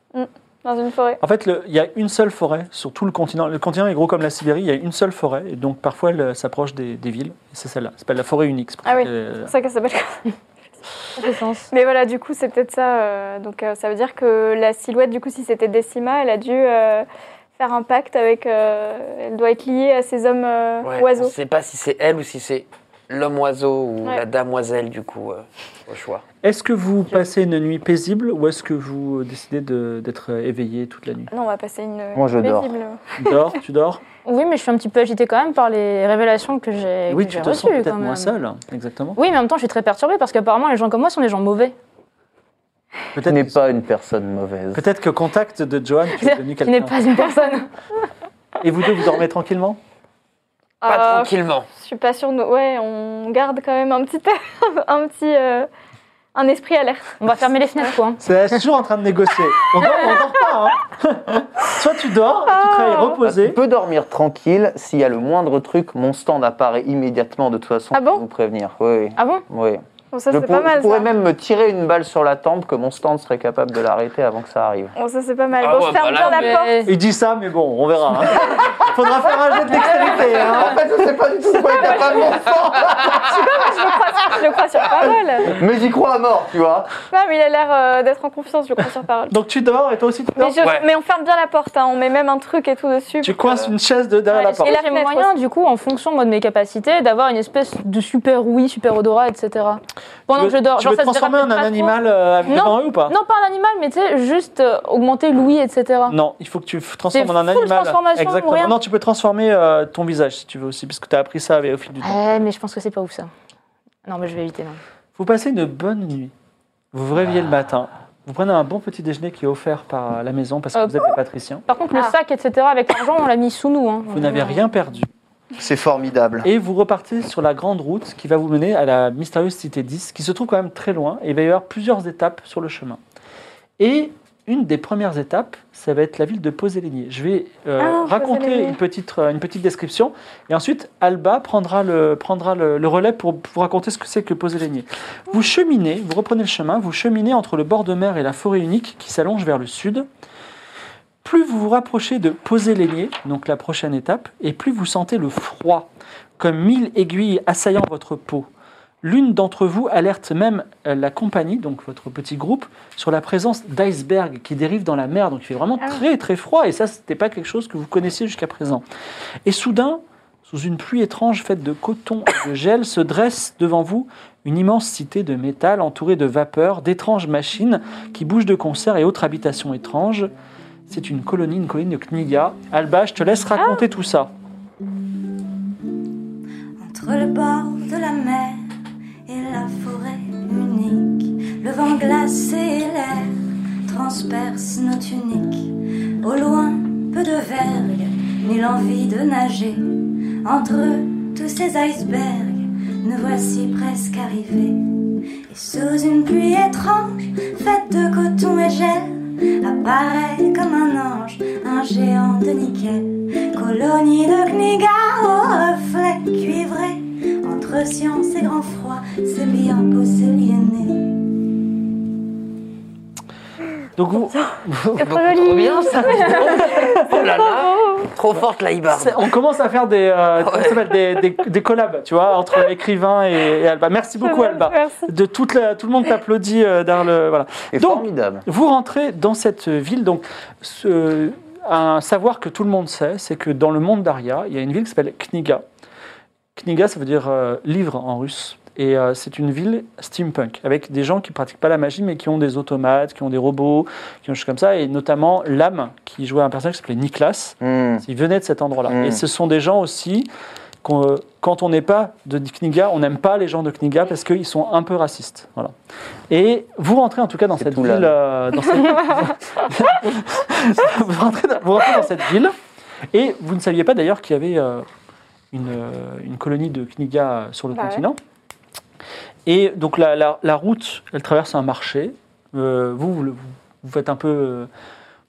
Dans une forêt. En fait, il y a une seule forêt sur tout le continent. Le continent est gros comme la Sibérie, il y a une seule forêt, et donc parfois elle euh, s'approche des, des villes. Et c'est celle-là. Ça s'appelle la forêt unique. c'est pour Ah ça oui. que- C'est pour ça qu'elle s'appelle comme Ça fait sens. Mais voilà, du coup, c'est peut-être ça. euh, donc, euh, ça veut dire que la silhouette, du coup, si c'était Décima, elle a dû euh, faire un pacte avec. euh, elle doit être liée à ces hommes euh, Ouais, oiseaux. ne sait pas si c'est elle ou si c'est l'homme oiseau ou Ouais. la damoiselle, du coup, euh, au choix. Est-ce que vous passez une nuit paisible ou est-ce que vous décidez de- d'être éveillé toute la nuit? Non, on va passer une. Moi, je dors. paisible. Tu dors Tu dors? Oui, mais je suis un petit peu agitée quand même par les révélations que j'ai Oui, que tu j'ai te sens reçues, peut-être moins seul. Exactement. Oui, mais en même temps, je suis très perturbée parce qu'apparemment, les gens comme moi sont des gens mauvais. Tu Peut-être n'es pas une personne mauvaise. peut-être qu'au contact de Johan, tu es devenu n'est quelqu'un. pas une personne. Et vous deux, vous dormez tranquillement? Pas Euh, tranquillement. Je suis pas sûre. de- Ouais, on garde quand même un petit, un petit, euh, un esprit alerte. On va fermer les fenêtres, quoi. C'est c'est toujours en train de négocier. On dort, on dort pas. Hein Soit tu dors, et tu travailles Tu reposé. peux dormir tranquille. S'il y a le moindre truc, mon stand apparaît immédiatement de toute façon Ah bon pour vous prévenir. Oui. Ah bon oui. Bon, ça je, c'est pour- pas mal. je pourrais ça. même me tirer une balle sur la tempe que mon stand serait capable de l'arrêter avant que ça arrive. Bon, ça c'est pas mal. Ah bon, ouais, je ferme bah là, bien la mais- porte. Il dit ça, mais bon, on verra. hein. Faudra faire un jet de dextérité. hein. En fait, je sais pas du tout quoi est capable mon stand, Je le crois sur, je le crois sur parole. mais j'y crois à mort, tu vois. Non, mais il a l'air euh, d'être en confiance, je le crois sur parole. Donc tu dors et toi aussi tu dors Mais, je- Ouais. mais on ferme bien la porte, hein. on met même un truc et tout dessus. Tu coinces une chaise de derrière Ouais, la porte. et là, j'ai moyen, du coup, en fonction moi, de mes capacités, d'avoir une espèce de super ouïe, super odorat, etc. Pendant que je dors. tu Genre, veux ça transformer verra en un animal euh, Non. devant eux ou pas. Non, pas un animal, mais tu sais, juste euh, augmenter l'ouïe, etc. Non, il faut que tu transformes en un animal. Exactement. rien Non, tu peux transformer euh, ton visage si tu veux aussi, parce que tu as appris ça au fil du temps. Ouais, mais je pense que c'est pas ouf ça. Non, mais je vais éviter, non. Vous passez une bonne nuit. Vous vous réveillez le matin. Vous prenez un bon petit déjeuner qui est offert par la maison parce que Euh, vous êtes des patriciens. Par contre, le Ah. sac, etc., avec l'argent, on l'a mis sous nous. Hein. Vous n'avez rien perdu. C'est formidable. Et vous repartez sur la grande route qui va vous mener à la mystérieuse cité 10, qui se trouve quand même très loin. Et il va y avoir plusieurs étapes sur le chemin. Et une des premières étapes, ça va être la ville de Poséligné. Je vais euh, Ah, raconter une petite, euh, une petite description. Et ensuite, Alba prendra le, prendra le, le relais pour vous raconter ce que c'est que Poséligné. Vous cheminez, vous reprenez le chemin, vous cheminez entre le bord de mer et la forêt unique qui s'allonge vers le sud. Plus vous vous rapprochez de Poséligné, donc la prochaine étape, et plus vous sentez le froid, comme mille aiguilles assaillant votre peau. L'une d'entre vous alerte même euh, la compagnie, donc votre petit groupe, sur la présence d'icebergs qui dérivent dans la mer. Donc il fait vraiment Ah. très très froid et ça, c'était pas quelque chose que vous connaissiez jusqu'à présent. Et soudain, Sous une pluie étrange faite de coton et de gel se dresse devant vous une immense cité de métal entourée de vapeurs, d'étranges machines qui bougent de concert et autres habitations étranges. C'est une colonie, une colonie de Kniga. Alba, je te laisse raconter tout ça. Entre le bord de la mer et la forêt unique, le vent glacé et l'air transpercent nos tuniques. Au loin, peu de vergue, ni l'envie de nager. Entre tous ces icebergs, nous voici presque arrivés. Et sous une pluie étrange, faite de coton et gel, apparaît comme un ange, un géant de nickel. Colonie de Kniga au reflet cuivré, entre science et grand froid, c'est bien beau, c'est liéné. Donc vous, C'est trop bien ça. oh là là. Trop forte la Ibarde. c'est- on commence à faire des, euh, des, des- des collabs, tu vois, entre écrivain et, et Alba. Merci beaucoup, Alba. Merci. De toute la- tout le monde t'applaudit euh, derrière le. Voilà. C'est Donc, formidable. Vous rentrez dans cette ville, donc ce- un savoir que tout le monde sait, c'est que dans le monde d'Aria, il y a une ville qui s'appelle Kniga. Kniga, ça veut dire euh, livre en russe. Et euh, c'est une ville steampunk, avec des gens qui pratiquent pas la magie, mais qui ont des automates, qui ont des robots, qui ont des choses comme ça, et notamment l'âme, qui jouait un personnage qui s'appelait Niklas, Hmm. il venait de cet endroit-là. Mm. Et ce sont des gens aussi, euh, quand on n'est pas de Kniga, on n'aime pas les gens de Kniga parce qu'ils sont un peu racistes. Voilà. Et vous rentrez en tout cas dans cette ville. euh, dans cette... vous, rentrez dans, vous rentrez dans cette ville et vous ne saviez pas d'ailleurs qu'il y avait euh, une, une colonie de Kniga sur le Bah ouais. Et donc la, route, elle traverse un marché. Euh, vous, vous, faites un peu. euh,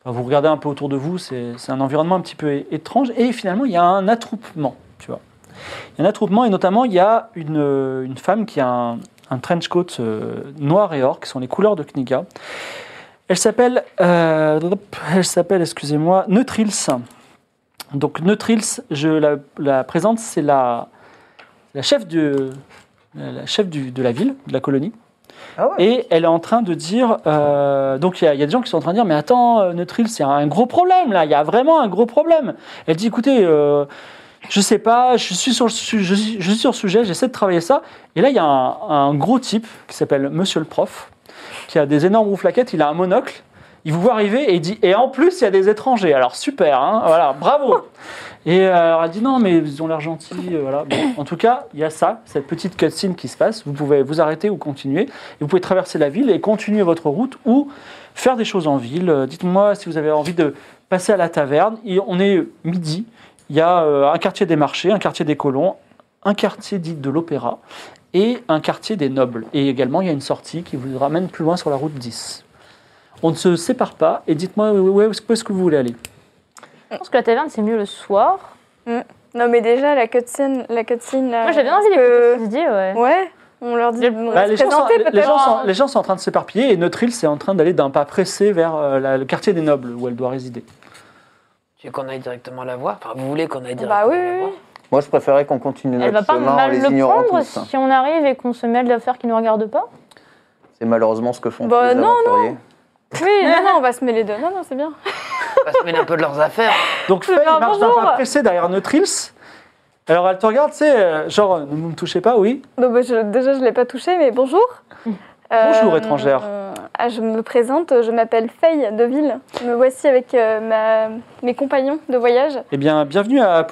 vous regardez un peu autour de vous, c'est un environnement un petit peu étrange. Et finalement, il y a un attroupement, tu vois. Il y a un attroupement, et notamment, il y a une, euh, femme qui a un, trench coat noir et or, qui sont les couleurs de Kniga. Elle s'appelle, elle s'appelle, excusez-moi, Neutrils. Donc Neutrils, je la, présente, c'est la, la chef, de, la chef du- de la ville, de la colonie. Ah ouais. Et elle est en train de dire, euh, donc il y, a- il y a des gens qui sont en train de dire, mais attends, euh, Neutril, c'est un gros problème là, il y a vraiment un gros problème. Elle dit, écoutez, euh, je sais pas, je suis sur le, su- je suis, je suis sur le sujet, j'essaie de travailler ça. Et là, il y a un, un gros type qui s'appelle Monsieur le Prof, qui a des énormes rouflaquettes, il a un monocle. Il vous voit arriver et il dit, et en plus, il y a des étrangers. Alors super, hein, voilà, bravo. Et euh, alors, elle dit non, mais ils ont l'air gentils. euh, voilà. En tout cas, il y a ça, cette petite cutscene qui se passe. Vous pouvez vous arrêter ou continuer. Et vous pouvez traverser la ville et continuer votre route ou faire des choses en ville. Euh, Dites-moi si vous avez envie de passer à la taverne. Et on est midi. Il y a euh, un quartier des marchés, un quartier des colons, un quartier dit de l'opéra et un quartier des nobles. Et également, il y a une sortie qui vous ramène plus loin sur la route 10. On ne se sépare pas et dites-moi où est-ce que vous voulez aller? Je pense que la taverne, c'est mieux le soir. Non, mais déjà, la cutscene, la cutscene. Moi, j'avais envie d'écouter que- ce dit, ouais. Ouais, on leur dit de Bah, les, gens sont, les- gens sont- les gens sont en train de s'éparpiller et Neutril c'est en train d'aller d'un pas pressé vers euh, la- le quartier des nobles où elle doit résider. Tu veux qu'on aille directement la voir? Enfin, vous voulez qu'on aille directement Bah oui, la oui, voir? oui. Moi, je préférais qu'on continue Elle va notre pas chemin en mal les le prendre tous. si on arrive et qu'on se mêle d'affaires qui ne nous regardent pas? C'est malheureusement ce que font Bah, tous les non, aventuriers. Oui, non, non, on va se mêler deux. Non, non, c'est bien. Va se mêler un peu de leurs affaires. Donc Faye marche d'un bonjour. pas pressé derrière Neutrils. Alors elle te regarde, tu sais, euh, genre ne me touchez pas, oui. Donc, bah, je- déjà, je ne l'ai pas touché, mais bonjour. Bonjour, étrangère. euh, ah, je me présente, je m'appelle Faye Deville. Me voici avec euh, ma- mes compagnons de voyage. Eh bien, bienvenue à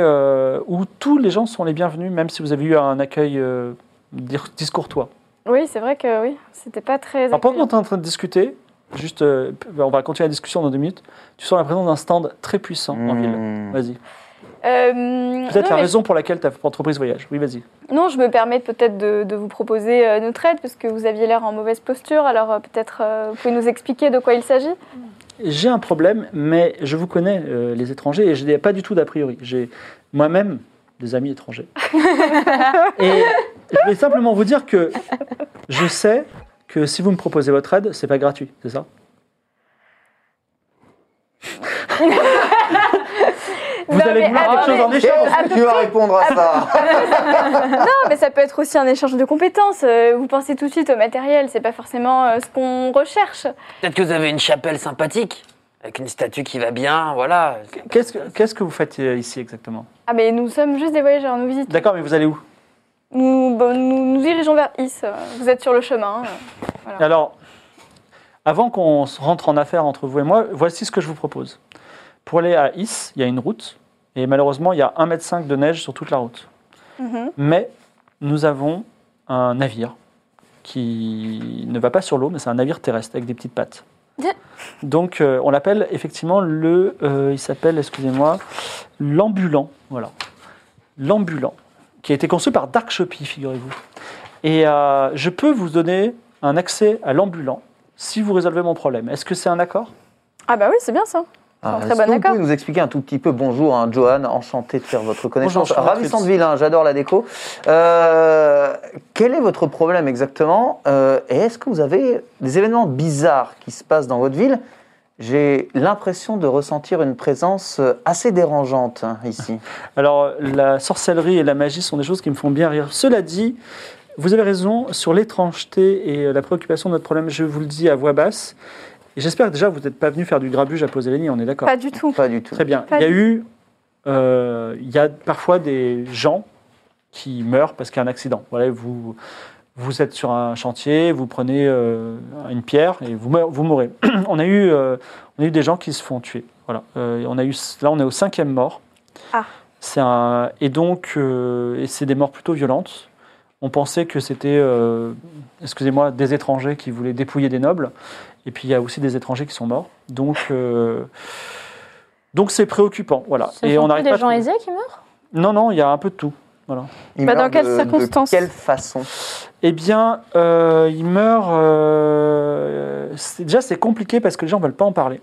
euh, où tous les gens sont les bienvenus, même si vous avez eu un accueil euh, dir- discourtois. Oui, c'est vrai que oui, c'était pas très. Alors pendant accueillant. qu'on est en train de discuter, juste, euh, on va continuer la discussion dans deux minutes, tu sens la présence d'un stand très puissant en ville. Hmm. Vas-y. Euh, Peut-être la raison pour laquelle ta entreprise voyage. Oui, vas-y. Non, je me permets peut-être de, de vous proposer euh, notre aide parce que vous aviez l'air en mauvaise posture. Alors euh, peut-être euh, vous pouvez nous expliquer de quoi il s'agit? J'ai un problème, mais je vous connais, euh, les étrangers, et je n'ai pas du tout d'a priori. J'ai moi-même des amis étrangers. et je vais simplement vous dire que je sais que si vous me proposez votre aide, c'est pas gratuit, c'est ça? Vous Non, allez mais vouloir quelque chose en échange? À peu tu vas près- répondre à ça Non, mais ça peut être aussi un échange de compétences. Euh, Vous pensez tout de suite au matériel, c'est pas forcément euh, ce qu'on recherche. Peut-être que vous avez une chapelle sympathique, avec une statue qui va bien, voilà. Qu'est-ce que, qu'est-ce que vous faites euh, ici exactement? Ah, mais nous sommes juste des voyageurs, nous visitons. D'accord, mais vous allez où? Nous, bon, nous nous dirigeons vers Is. Vous êtes sur le chemin. Alors, avant qu'on rentre en affaire entre vous et moi, voici ce que je vous propose. Pour aller à Is, il y a une route, et malheureusement, il y a 1,5 m de neige sur toute la route. Mhm. Mais nous avons un navire qui ne va pas sur l'eau, mais c'est un navire terrestre avec des petites pattes. Donc, euh, on l'appelle effectivement le. euh, il s'appelle, excusez-moi, l'ambulant. Voilà. L'ambulant, qui a été conçu par Dark Shopee, figurez-vous. Et euh, je peux vous donner un accès à l'ambulant si vous résolvez mon problème. Est-ce que c'est un accord? Ah, bah oui, c'est bien ça. Ah, très Est-ce bon que vous pouvez nous expliquer un tout petit peu Bonjour, hein, Johan, enchanté de faire votre connaissance. Bonjour, Ravissante ville, hein, j'adore la déco. Euh, quel est votre problème exactement? Euh, Et est-ce que vous avez des événements bizarres qui se passent dans votre ville? J'ai l'impression de ressentir une présence euh, assez dérangeante hein, ici. Alors, la sorcellerie et la magie sont des choses qui me font bien rire. Cela dit, vous avez raison sur l'étrangeté et la préoccupation de notre problème. Je vous le dis à voix basse. Et j'espère que déjà vous n'êtes pas venu faire du grabuge à poser les nids, on est d'accord Pas du tout. Pas du tout. Très bien. Pas Il y a eu, euh, il y a parfois des gens qui meurent parce qu'il y a un accident. Voilà, vous, vous êtes sur un chantier, vous prenez euh, une pierre et vous, vous mourrez. on, a eu, euh, on a eu des gens qui se font tuer. Voilà. Euh, on a eu, là, on est au cinquième mort. Ah. C'est un, et donc, et c'est des morts plutôt violentes. On pensait que c'était, excusez-moi, des étrangers qui voulaient dépouiller des nobles. Et puis il y a aussi des étrangers qui sont morts. Donc, donc c'est préoccupant. Voilà. Ce et sont on n'arrive des pas. gens aisés qui meurent? Non, non, il y a un peu de tout. Il Bah, dans quelles de- de circonstances quelle façon Eh bien, euh, il meurt. euh, c'est- déjà, c'est compliqué parce que les gens ne veulent pas en parler.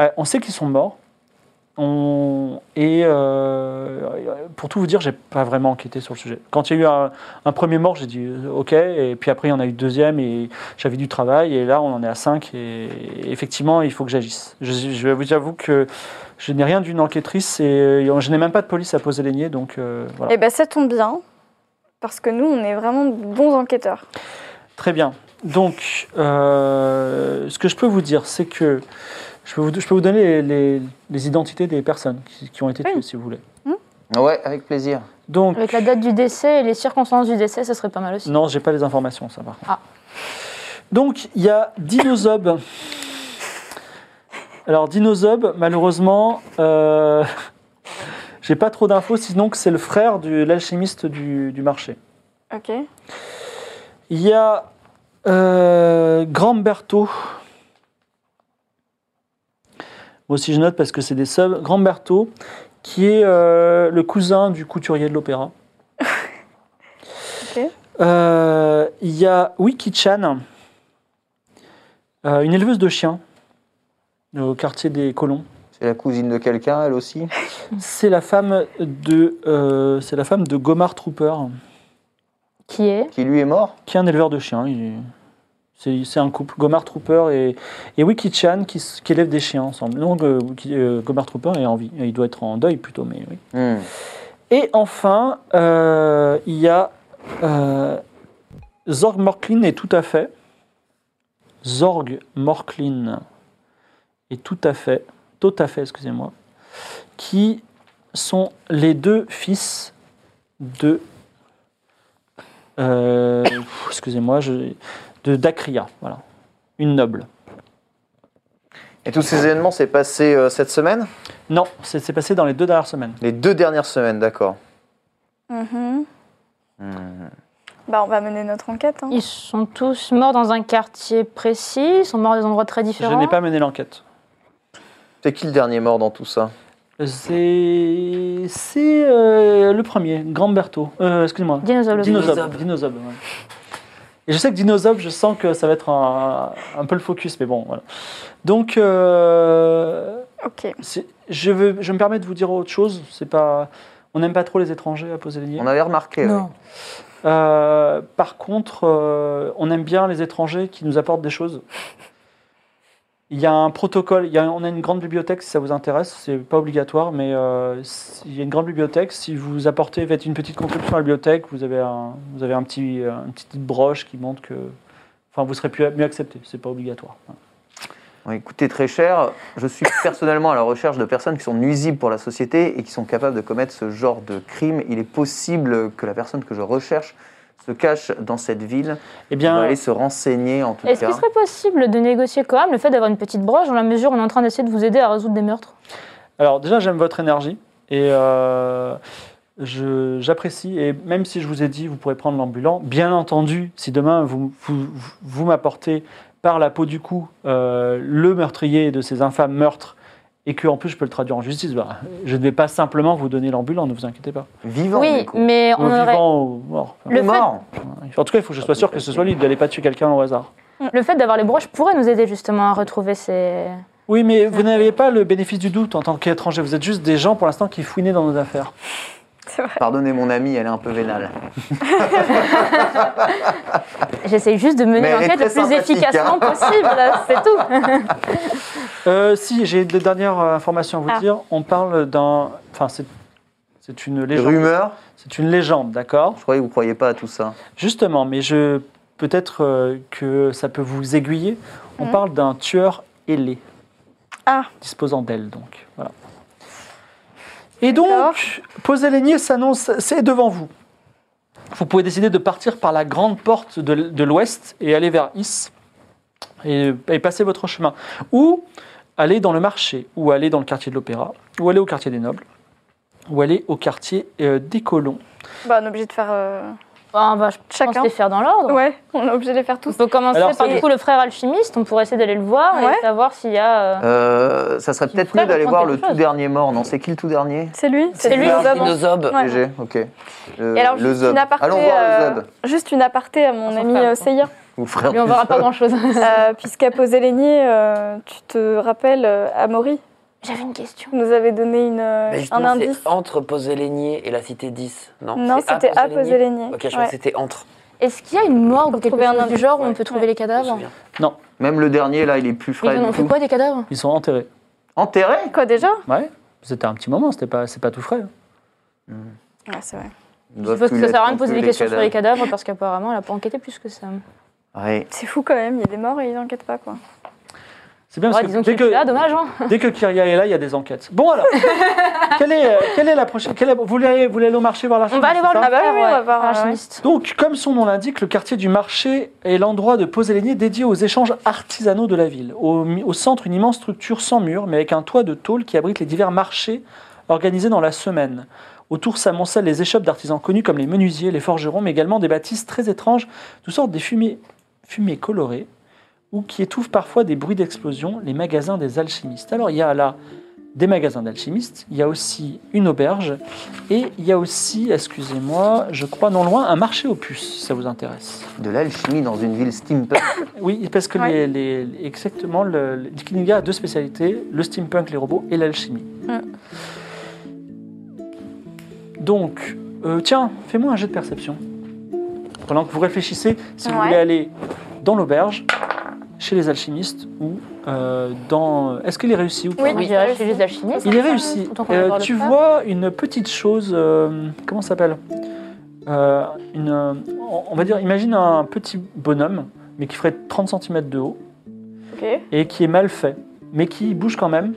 Euh, on sait qu'ils sont morts. On, et euh, pour tout vous dire, j'ai pas vraiment enquêté sur le sujet. Quand il y a eu un, un premier mort, j'ai dit euh, OK. Et puis après, il y en a eu deux et j'avais du travail. Et là, on en est à cinq. Et, effectivement, il faut que j'agisse. Je, je vous avoue que je n'ai rien d'une enquêtrice et je n'ai même pas de police à poser les niais. Donc euh, voilà. Eh ben, ça tombe bien. Parce que nous, on est vraiment de bons enquêteurs. Très bien. Donc, euh, ce que je peux vous dire, c'est que je peux vous, je peux vous donner les, les- les identités des personnes qui, qui ont été Oui. tuées, si vous voulez. Ouais, avec plaisir. Donc, Avec la date du décès et les circonstances du décès, ça serait pas mal aussi. non, j'ai pas les informations, ça par contre. Ah. Donc, il y a Dinozob. Alors, Dinozob, malheureusement, euh, j'ai pas trop d'infos, sinon que c'est le frère de l'alchimiste du, du marché. Ok. Il y a euh, Gramberto. Moi aussi je note parce que c'est des subs. Gramberto, qui est euh, le cousin du couturier de l'opéra. Euh, Il y a Wiki-chan, euh, une éleveuse de chiens au quartier des colons. C'est la cousine de quelqu'un, elle aussi? C'est la femme de, euh, c'est la femme de Gomar Trooper. Qui est? Qui lui est mort? Qui est un éleveur de chiens. Il est- C'est un couple, Gomar Trooper et, et Wiki-chan qui, s- qui élèvent des chiens ensemble. Donc euh, Wiki- euh, Gomar Trooper est en vie. Il doit être en deuil plutôt, mais oui. Hmm. Et enfin, euh, il y a euh, Zorg Morklin est tout à fait. Zorg Morklin est tout à fait, tout à fait, excusez-moi, qui sont les deux fils de. excusez-moi, je- de Dakria, voilà, une noble. Et tous ces événements s'est passé euh, cette semaine? Non, c'est c'est passé dans les deux dernières semaines. Les deux dernières semaines, d'accord. Mhm. Hmm. Bah, on va mener notre enquête. hein. Ils sont tous morts dans un quartier précis, ils sont morts à des endroits très Je différents. n'ai pas mené l'enquête. C'est qui le dernier mort dans tout ça? C'est c'est euh, le premier, Gramberto. Euh, Excusez-moi. Dinosaure. ouais. Et je sais que Dinozob, je sens que ça va être un, un peu le focus, mais bon, voilà. Donc, euh, Ok. je, veux, je me permets de vous dire autre chose. C'est pas, on n'aime pas trop les étrangers à poser les niais. On avait remarqué. Non. Euh, par contre, euh, on aime bien les étrangers qui nous apportent des choses. Il y a un protocole, on a une grande bibliothèque si ça vous intéresse, c'est pas obligatoire, mais euh, il y a une grande bibliothèque. Si vous apportez, faites une petite contribution à la bibliothèque, vous avez un, vous avez un petit, une petite broche qui montre que, enfin, vous serez plus, mieux accepté. C'est pas obligatoire. Bon, écoutez, très cher, je suis personnellement à la recherche de personnes qui sont nuisibles pour la société et qui sont capables de commettre ce genre de crime. Il est possible que la personne que je recherche se cache dans cette ville. Eh On va bien, aller se renseigner en tout Est-ce cas. qu'il serait possible de négocier quand même le fait d'avoir une petite broche dans la mesure où on est en train d'essayer de vous aider à résoudre des meurtres? Alors déjà, j'aime votre énergie et euh, je- j'apprécie. Et même si je vous ai dit, vous pourrez prendre l'ambulant, bien entendu, si demain vous, vous, vous m'apportez par la peau du cou euh, le meurtrier de ces infâmes meurtres et que en plus je peux le traduire en justice, bah, je ne vais pas simplement vous donner l'ambulant, ne vous inquiétez pas. Vivant, Oui, du coup. mais Ou on aurait... vivant ou mort. Le Ou fait- mort. En tout cas, il faut que je sois sûr que ce soit lui, d'aller pas tuer quelqu'un au hasard. Le fait d'avoir les broches pourrait nous aider justement à retrouver ces... Oui, mais vous n'avez pas le bénéfice du doute en tant qu'étranger. Vous êtes juste des gens pour l'instant qui fouinaient dans nos affaires. Pardonnez mon amie, elle est un peu vénale. J'essaye juste de mener l'enquête le plus efficacement hein. possible, c'est tout. Euh, si, j'ai de dernières euh, informations à vous Ah. dire. On parle d'un. Enfin, c'est. C'est une légende. Rumeur C'est une légende, d'accord? Je croyais que vous ne croyez pas à tout ça. Justement, mais je peut-être euh, que ça peut vous aiguiller. On Mhm. parle d'un tueur ailé. Ah. Disposant d'ailes, donc. Voilà. Et donc, poser l'aigné s'annonce, c'est devant vous. Vous pouvez décider de partir par la grande porte de, l'ouest et aller vers Is et, et passer votre chemin. Ou aller dans le marché, ou aller dans le quartier de l'Opéra, ou aller au quartier des Nobles, ou aller au quartier euh, des Colons. Bah, on est obligé de faire. euh, On va je pense Chacun. les faire dans l'ordre. Ouais, on est obligé de les faire On tous. peut commencer Alors, par du coup le frère alchimiste, on pourrait essayer d'aller le voir Ouais. et savoir s'il y a... euh, Euh, ça serait peut-être mieux d'aller voir le tout dernier mort. Non, c'est qui le tout dernier C'est lui C'est lui, le Zob. Ok. Le, Et alors, le juste Zob. une aparté, Allons voir euh, le Zob. juste une aparté à mon ami euh. Seiya. Ou frère Lui, on verra pas grand-chose. Euh, Puisqu'à poser l'aigné, euh, tu te rappelles, euh, Amaury? J'avais une question. nous avait donné une, euh, Mais un indice. entre Poser-Lénier et la cité 10, non Non, c'était à l'aigné. Ok, je crois que c'était entre. Est-ce qu'il y a une morgue Pour ou quelque trouver un chose du genre où on peut trouver les cadavres souviens. Même le dernier, là, il est plus frais on du fait quoi des cadavres? Ils sont enterrés. Enterré Quoi déjà? Ouais. C'était un petit moment, c'était pas, c'est pas tout frais. Ouais, c'est vrai. Ils Je suppose que ça sert à rien de non poser des questions sur les cadavres. cadavres parce qu'apparemment elle a pas enquêté plus que ça. Ouais. C'est fou quand même, il y a des morts et ils n'enquêtent pas quoi. C'est bien Ouais, parce que disons dès qu'il est que, là, dommage. Hein dès que Kyria est là, il y a des enquêtes. Bon alors, quelle, est, euh, quelle est la prochaine quelle est- vous, voulez aller, vous voulez aller au marché voir la on va aller voir le Ah frère, oui, on va voir. Donc, comme son nom l'indique, le quartier du marché est l'endroit de poser les nids dédié aux échanges artisanaux de la ville. Au, centre, une immense structure sans mur, mais avec un toit de tôle qui abrite les divers marchés organisés dans la semaine. Autour s'amoncellent les échoppes d'artisans connus comme les menuisiers, les forgerons, mais également des bâtisses très étranges, toutes sortes des fumées, fumées colorées, ou qui étouffent parfois des bruits d'explosion, les magasins des alchimistes. Alors, il y a là des magasins d'alchimistes, il y a aussi une auberge, et il y a aussi, excusez-moi, je crois non loin, un marché aux puces, si ça vous intéresse. De l'alchimie dans une ville steampunk. Oui, parce que Ouais. les, les- exactement, le, le Kininga a deux spécialités, le steampunk, les robots, et l'alchimie. Donc, euh, tiens, fais-moi un jet de perception. Pendant que vous réfléchissez, si vous voulez aller dans l'auberge, chez les alchimistes, ou euh, dans... Est-ce qu'il est réussi ou pas Oui, On dirait chez les alchimistes. il est réussi. Euh, tu vois une petite chose, euh, comment ça s'appelle une, On va dire, imagine un petit bonhomme, mais qui ferait 30 cm de haut, et qui est mal fait, mais qui bouge quand même.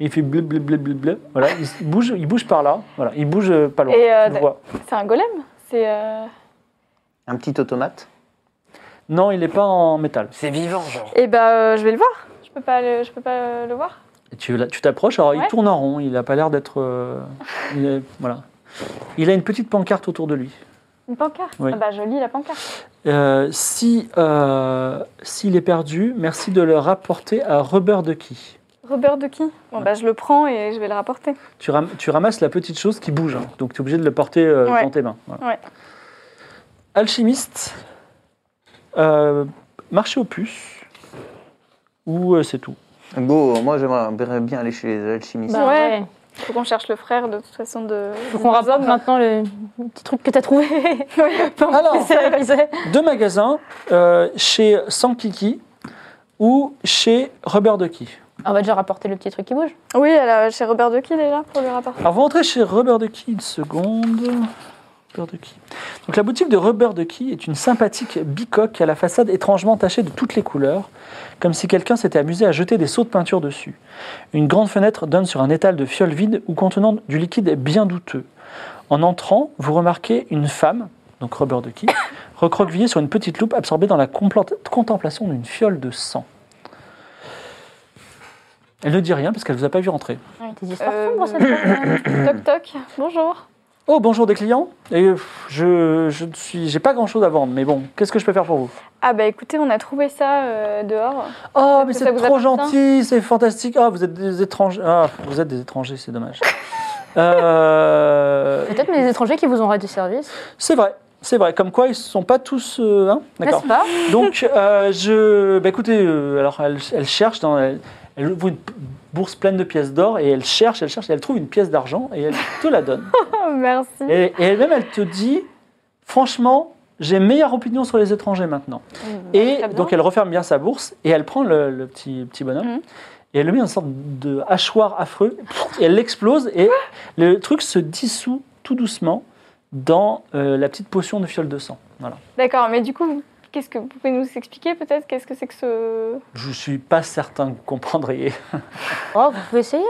Et il fait bleu, bleu, bleu, bleu, bleu. Voilà, il bouge, il bouge par là. Voilà, il bouge pas loin. Euh, tu le vois. C'est un golem C'est. euh, Un petit automate. Non, il n'est pas en métal. C'est vivant, genre. Eh bah, euh, je vais le voir. Je peux pas le, je peux pas le voir. Et tu t'approches, alors il tourne en rond. Il n'a pas l'air d'être. euh, il est- voilà. Il a une petite pancarte autour de lui. Une pancarte? Oui. Ah bah, je lis la pancarte. Euh, si euh, s'il est perdu, merci de le rapporter à Rubber Ducky. Robert de qui Bon, bah, je le prends et je vais le rapporter. Tu, ram- tu ramasses la petite chose qui bouge, hein. donc tu es obligé de le porter euh, Ouais. dans tes mains. voilà. Ouais. Alchimiste, euh, marché aux puces, ou euh, c'est tout. Go, moi j'aimerais bien aller chez les alchimistes. Bah, Ouais. Faut qu'on cherche le frère de toute façon de. Faut qu'on rapporte maintenant le petit truc que t'as trouvé. Alors, là deux magasins, euh, chez Sankiki ou chez Rubber Ducky. On va déjà rapporter le petit truc qui bouge. Oui, elle a- chez Robert de qui déjà pour lui rapporter Alors vous rentrez chez Rubber Ducky une seconde. Rubber Ducky. Donc la boutique de Rubber Ducky est une sympathique bicoque à la façade étrangement tachée de toutes les couleurs, comme si quelqu'un s'était amusé à jeter des seaux de peinture dessus. Une grande fenêtre donne sur un étal de fioles vides ou contenant du liquide bien douteux. En entrant, vous remarquez une femme, donc Rubber Ducky, recroquevillée sur une petite loupe absorbée dans la contemplation d'une fiole de sang. Elle ne dit rien parce qu'elle ne vous a pas vu rentrer. Des histoires Euh, sombres, cette femme. Toc toc, bonjour. Oh, bonjour des clients. Et je, je ne suis, j'ai pas grand chose à vendre, mais bon, qu'est-ce que je peux faire pour vous? Ah bah écoutez, on a trouvé ça euh, dehors. Oh, mais c'est trop gentil, c'est fantastique. Ah, vous êtes des étrangers. Ah, vous êtes des étrangers, c'est dommage. Euh, Peut-être mais les étrangers qui vous ont rendu service, c'est vrai, c'est vrai. Comme quoi, ils ne sont pas tous. euh, hein D'accord. Donc, euh, je. Bah, écoutez, euh, alors elle, elle cherche dans. Elle, elle ouvre une bourse pleine de pièces d'or et elle cherche, elle cherche, et elle trouve une pièce d'argent et elle te la donne. Oh, merci. Et, et elle-même, elle te dit, franchement, j'ai meilleure opinion sur les étrangers maintenant. Et Très bien. donc elle referme bien sa bourse et elle prend le, le petit, petit bonhomme Mhm. et elle le met dans une sorte de hachoir affreux et elle l'explose et le truc se dissout tout doucement dans euh, la petite potion de fiole de sang. Voilà. D'accord, mais du coup, qu'est-ce que vous pouvez nous expliquer peut-être? Qu'est-ce que c'est que ce. Je suis pas certain que vous comprendriez. Oh, vous pouvez essayer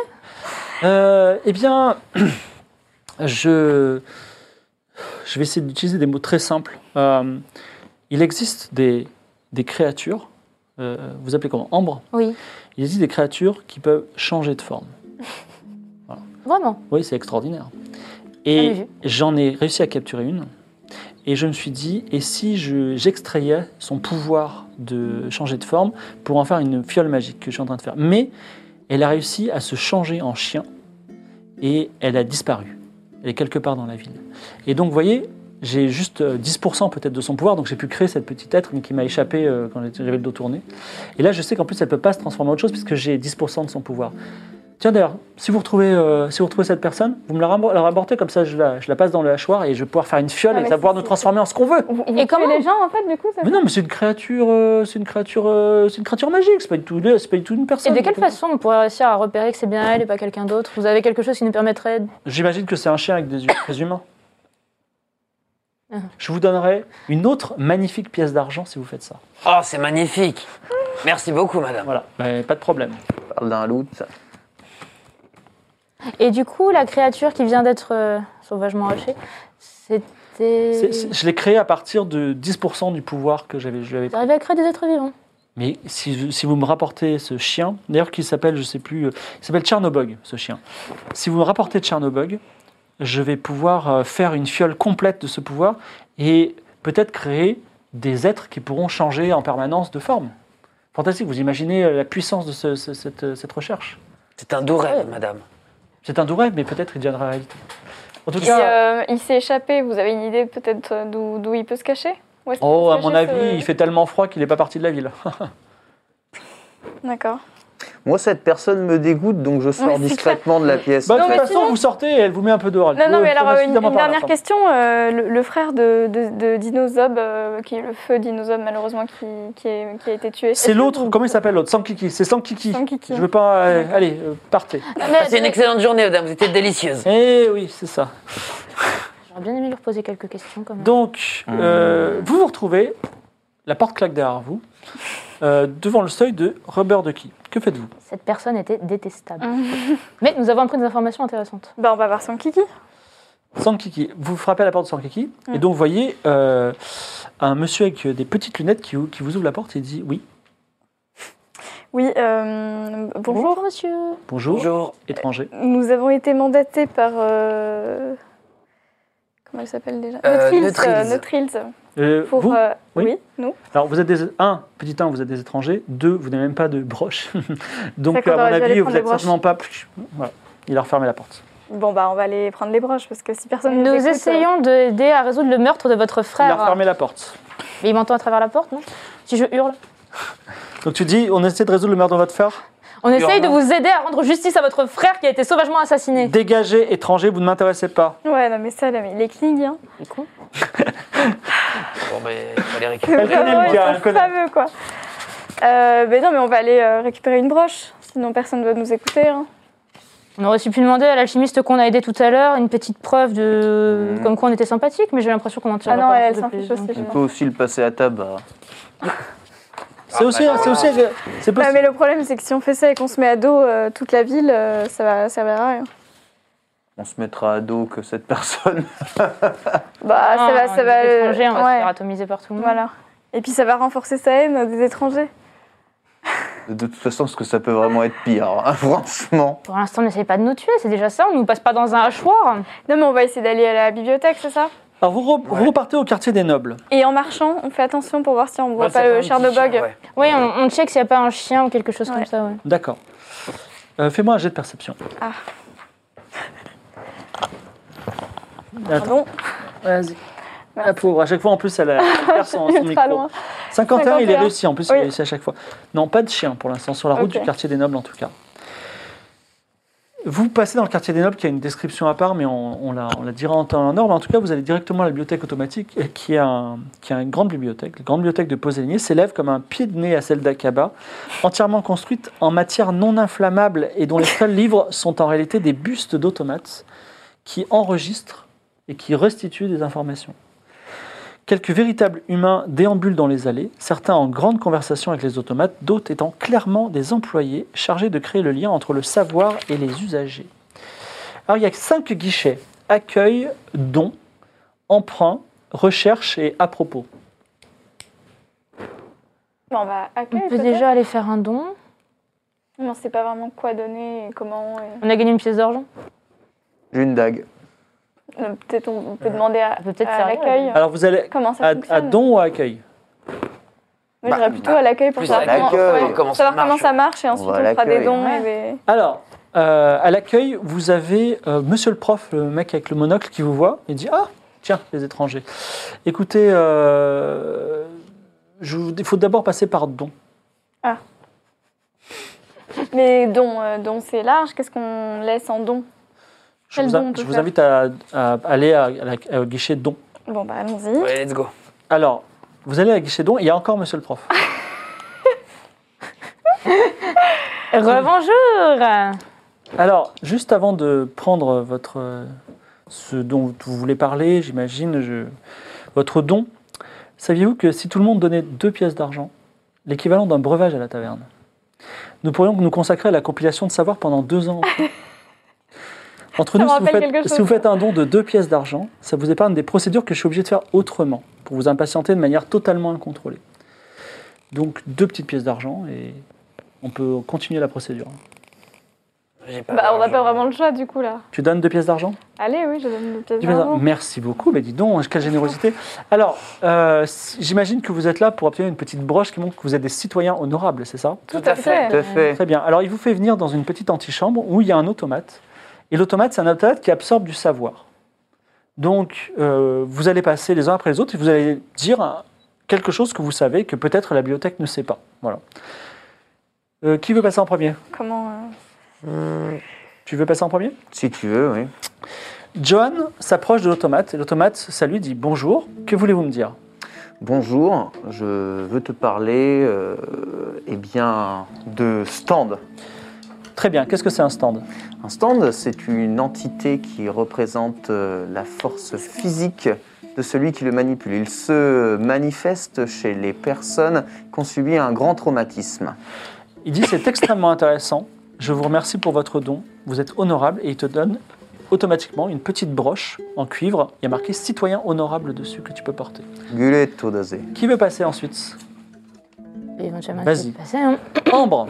Euh, eh bien, je, je vais essayer d'utiliser des mots très simples. Euh, il existe des, des créatures, euh, vous appelez comment? Ambre? Oui. Il existe des créatures qui peuvent changer de forme. Vraiment? Oui, c'est extraordinaire. Et j'en ai réussi à capturer une. Et je me suis dit, et si je- j'extrayais son pouvoir de changer de forme pour en faire une fiole magique que je suis en train de faire Mais elle a réussi à se changer en chien et elle a disparu. Elle est quelque part dans la ville. Et donc, vous voyez, j'ai juste euh, 10% peut-être de son pouvoir, donc j'ai pu créer cette petite être mais qui m'a échappé euh, quand j'avais le dos tourné. Et là, je sais qu'en plus, elle ne peut pas se transformer en autre chose puisque j'ai 10% de son pouvoir. Tiens d'ailleurs, si vous retrouvez, euh, si vous retrouvez cette personne, vous me la la rapportez comme ça, je la, je la passe dans le hachoir et je vais pouvoir faire une fiole Ah, et ça va pouvoir nous transformer en ce qu'on veut. Vous, vous Et comment les gens en fait du coup ça Mais non, mais c'est une créature, euh, c'est une créature, euh, c'est une créature magique. C'est pas du tout, c'est pas du tout une Et personne. de quelle façon on pourrait réussir à repérer que c'est bien elle et pas quelqu'un d'autre? Vous avez quelque chose qui nous permettrait. de- J'imagine que c'est un chien avec des yeux très humains. Ah. Je vous donnerai une autre magnifique pièce d'argent si vous faites ça. Oh, c'est magnifique. Merci beaucoup, madame. Voilà, pas de problème. On parle d'un loot. Et du coup, la créature qui vient d'être euh, sauvagement hachée, c'était. Je l'ai créé à partir de 10% du pouvoir que j'avais. je lui avais Vous arrivez à créer des êtres vivants Mais si, si vous me rapportez ce chien, d'ailleurs qui s'appelle, je sais plus, euh, il s'appelle Tchernobog, ce chien. Si vous me rapportez Tchernobog, je vais pouvoir euh, faire une fiole complète de ce pouvoir et peut-être créer des êtres qui pourront changer en permanence de forme. Fantastique, vous imaginez la puissance de ce- ce- cette, cette recherche? C'est un doux rêve, madame. C'est un doux rêve, mais peut-être il deviendra réalité. En tout cas, euh, il s'est échappé, vous avez une idée peut-être euh, d'où il peut se cacher? Oh, à mon avis, ce- il fait tellement froid qu'il n'est pas parti de la ville. D'accord. Moi, cette personne me dégoûte, donc je sors c'est discrètement de la pièce. Bah, de Non, toute mais façon, sinon- vous sortez et elle vous met un peu dehors. Elle Non, non, mais elle alors, une, suffisamment une par la dernière fin. question. euh, le, le frère de, de, de Dinozob, euh, qui est le feu Dinozob, malheureusement, qui, qui, est- qui a été tué. C'est l'autre, comment il s'appelle l'autre Sankiki, c'est Sankiki. Sankiki. Je veux pas. euh, allez, euh, partez. C'est une excellente journée, madame. Vous étiez délicieuse. Eh oui, c'est ça. J'aurais bien aimé lui reposer quelques questions quand même. Donc, euh, vous vous retrouvez, la porte claque derrière vous, euh, devant le seuil de Rubber Ducky. Que faites-vous? Cette personne était détestable. Mais nous avons appris des informations intéressantes. Bah, on va voir Sankiki. Sankiki, vous frappez à la porte de Sankiki, et donc vous voyez euh, un monsieur avec des petites lunettes qui, qui vous ouvre la porte et dit Oui, Oui, euh, bonjour. monsieur. bonjour, Bonjour. étranger. Nous avons été mandatés par. euh, Comment elle s'appelle déjà? Euh, euh, Neutrils, Euh, Pour, vous euh, Oui. oui. nous. Alors, vous êtes des. Un, petit un, vous êtes des étrangers. Deux, vous n'avez même pas de broche. Donc, à mon avis, vous n'êtes certainement pas. Voilà. Il a refermé la porte. Bon, bah, on va aller prendre les broches parce que si personne Nous écoute, euh, essayons d'aider à résoudre le meurtre de votre Il a frère. refermé la porte. Mais il m'entend à travers la porte, non? Si je hurle. Donc, tu dis on essaie de résoudre le meurtre de votre frère? On essaye de vous aider à rendre justice à votre frère qui a été sauvagement assassiné. Dégagez, étranger, vous ne m'intéressez pas. Ouais, non, mais ça, là, mais il est hein. C'est con. Bon, ben, récupérer. Vraiment, ils sont fameux, quoi. Euh, mais non, mais on va aller euh, récupérer une broche, sinon personne ne va nous écouter. hein. On aurait aussi pu demander à l'alchimiste qu'on a aidé tout à l'heure une petite preuve de Mhm. comme quoi on était sympathique, mais j'ai l'impression qu'on en tire Ah non, pas elle, s'en fiche aussi. je On peut aussi le passer à table. C'est aussi, c'est aussi, c'est possible. mais le problème, c'est que si on fait ça et qu'on se met à dos euh, toute la ville, euh, ça va servir à rien. On se mettra à dos que cette personne. Bah, ça va, Ah, ça va. les étrangers, on va se ouais, faire atomiser par tout le monde. Voilà. Et puis ça va renforcer sa haine des étrangers. De toute façon, parce que ça peut vraiment être pire, hein, franchement. Pour l'instant, n'essayez pas de nous tuer, c'est déjà ça, on nous passe pas dans un hachoir. Non, mais on va essayer d'aller à la bibliothèque, c'est ça? Alors vous, re- vous repartez au quartier des nobles. Et en marchant, on fait attention pour voir si on voit Ouais, pas le Chernobog. chien, ouais. Oui, on, on check s'il n'y a pas un chien ou quelque chose Ouais. comme ça, ouais. D'accord. Euh, Fais-moi un jet de perception. Ah. Attends, Pardon, vas-y. La pauvre, à chaque fois en plus elle, a- elle perd son, son micro. loin. 51, il est 51. réussi, en plus il est réussi à chaque fois. Non, pas de chien pour l'instant, sur la route du quartier des nobles en tout cas. Vous passez dans le quartier des nobles qui a une description à part, mais on, on la, on la dira en temps et en heure. Mais en tout cas, vous allez directement à la bibliothèque automatique, euh, qui est, un- qui est une grande bibliothèque. La grande bibliothèque de Poséligny s'élève comme un pied de nez à celle d'Akaba, entièrement construite en matière non inflammable et dont les seuls livres sont en réalité des bustes d'automates qui enregistrent et qui restituent des informations. Quelques véritables humains déambulent dans les allées, certains en grande conversation avec les automates, d'autres étant clairement des employés chargés de créer le lien entre le savoir et les usagers. Alors il y a cinq guichets accueil, don, emprunt, recherche et à propos. Bon, on va On accueillir. peut déjà aller faire un don. Mais on sait pas vraiment quoi donner et comment. et- On a gagné une pièce d'argent. J'ai une dague. Euh, Peut-être on, on peut demander à, peut peut-être à l'accueil Alors vous allez comment ça à, à don ou à accueil Moi, j'irais plutôt à l'accueil pour savoir, comment, ouais, Comment ça savoir comment marche. ça marche et ensuite on fera des dons. Ouais. Et des... Alors, euh, à l'accueil, vous avez euh, monsieur le prof, le mec avec le monocle qui vous voit et dit Ah, tiens, les étrangers. Écoutez, euh, je vous- il faut d'abord passer par don. Mais dons, euh, dons c'est large. Qu'est-ce qu'on laisse en don? Je vous, a- je invite à, à aller à, au guichet don. Bon, bah allons-y. Ouais, let's go. Alors, vous allez à guichet don, il y a encore monsieur le prof. Rebonjour Alors, juste avant de prendre votre ce dont vous voulez parler, j'imagine, je- votre don, saviez-vous que si tout le monde donnait deux pièces d'argent, l'équivalent d'un breuvage à la taverne, nous pourrions nous consacrer à la compilation de savoir pendant deux ans. Entre nous, si vous, faites, quelque si chose, vous faites un don de deux pièces d'argent, ça vous épargne des procédures que je suis obligé de faire autrement, pour vous impatienter de manière totalement incontrôlée. Donc, deux petites pièces d'argent et on peut continuer la procédure. Bah, on n'a pas vraiment le choix du coup là. Tu donnes deux pièces d'argent? Allez, oui, je donne deux pièces d'argent. Merci beaucoup, mais dis donc, quelle générosité. Alors, euh, j'imagine que vous êtes là pour obtenir une petite broche qui montre que vous êtes des citoyens honorables, c'est ça? Tout à fait. Tout à fait. Très bien. Alors, il vous fait venir dans une petite antichambre où il y a un automate. Et l'automate, c'est un automate qui absorbe du savoir. Donc, euh, vous allez passer les uns après les autres et vous allez dire quelque chose que vous savez que peut-être la bibliothèque ne sait pas. Voilà. Euh, qui veut passer en premier? Comment euh, Tu veux passer en premier? Si tu veux, oui. Johan s'approche de l'automate et l'automate, ça lui dit bonjour. Que voulez-vous me dire? Bonjour, je veux te parler euh, eh bien, de stand. Très bien. Qu'est-ce que c'est un stand? Un stand, c'est une entité qui représente euh, la force physique de celui qui le manipule. Il se manifeste chez les personnes qui ont subi un grand traumatisme. Il dit c'est extrêmement intéressant. Je vous remercie pour votre don. Vous êtes honorable et il te donne automatiquement une petite broche en cuivre. Il y a marqué citoyen honorable dessus que tu peux porter. Guletto dase. Qui veut passer ensuite? Éventuellement, Vas-y. hein. Ambre.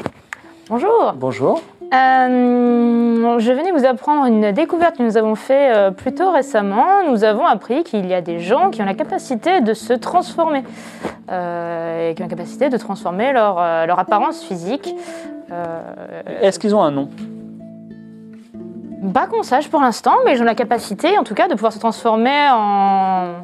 Bonjour Bonjour. Euh, je venais vous apprendre une découverte que nous avons fait euh, plus tôt récemment. Nous avons appris qu'il y a des gens qui ont la capacité de se transformer euh, et qui ont la capacité de transformer leur, euh, leur apparence physique. Est-ce qu'ils ont un nom? Pas qu'on sache pour l'instant, mais ils ont la capacité, en tout cas, de pouvoir se transformer en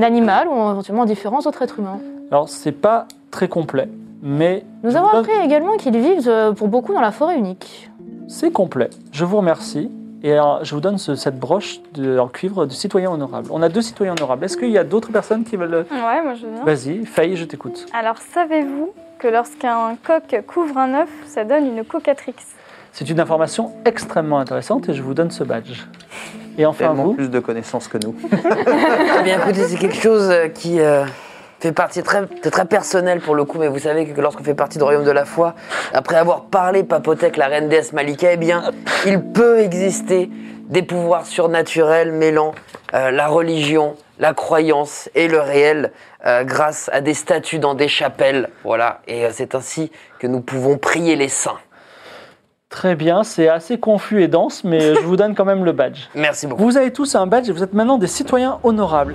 animal ou éventuellement en différents autres êtres humains. Alors c'est pas très complet, mais Nous avons appris également qu'ils vivent euh, pour beaucoup dans la forêt unique. c'est complet. Je vous remercie. Et euh, je vous donne ce- cette broche de, en cuivre de citoyen honorable. On a deux citoyens honorables. Est-ce qu'il y a d'autres personnes qui veulent... Ouais, moi je viens. Vas-y, Faye, je t'écoute. Alors, savez-vous que lorsqu'un coq couvre un œuf, ça donne une cocatrix? C'est une information extrêmement intéressante et je vous donne ce badge. Et enfin Tellement vous, plus de connaissances que nous. Eh bien, écoutez, c'est quelque chose euh, qui euh, fait partie très, c'est très personnel pour le coup, mais vous savez que lorsqu'on fait partie du royaume de la foi, après avoir parlé papoté avec la reine déesse Malika, eh bien, il peut exister des pouvoirs surnaturels mêlant euh, la religion, la croyance et le réel euh, grâce à des statues dans des chapelles. Voilà, et euh, c'est ainsi que nous pouvons prier les saints. très bien, c'est assez confus et dense, mais je vous donne quand même le badge. Merci beaucoup. Vous avez tous un badge et vous êtes maintenant des citoyens honorables.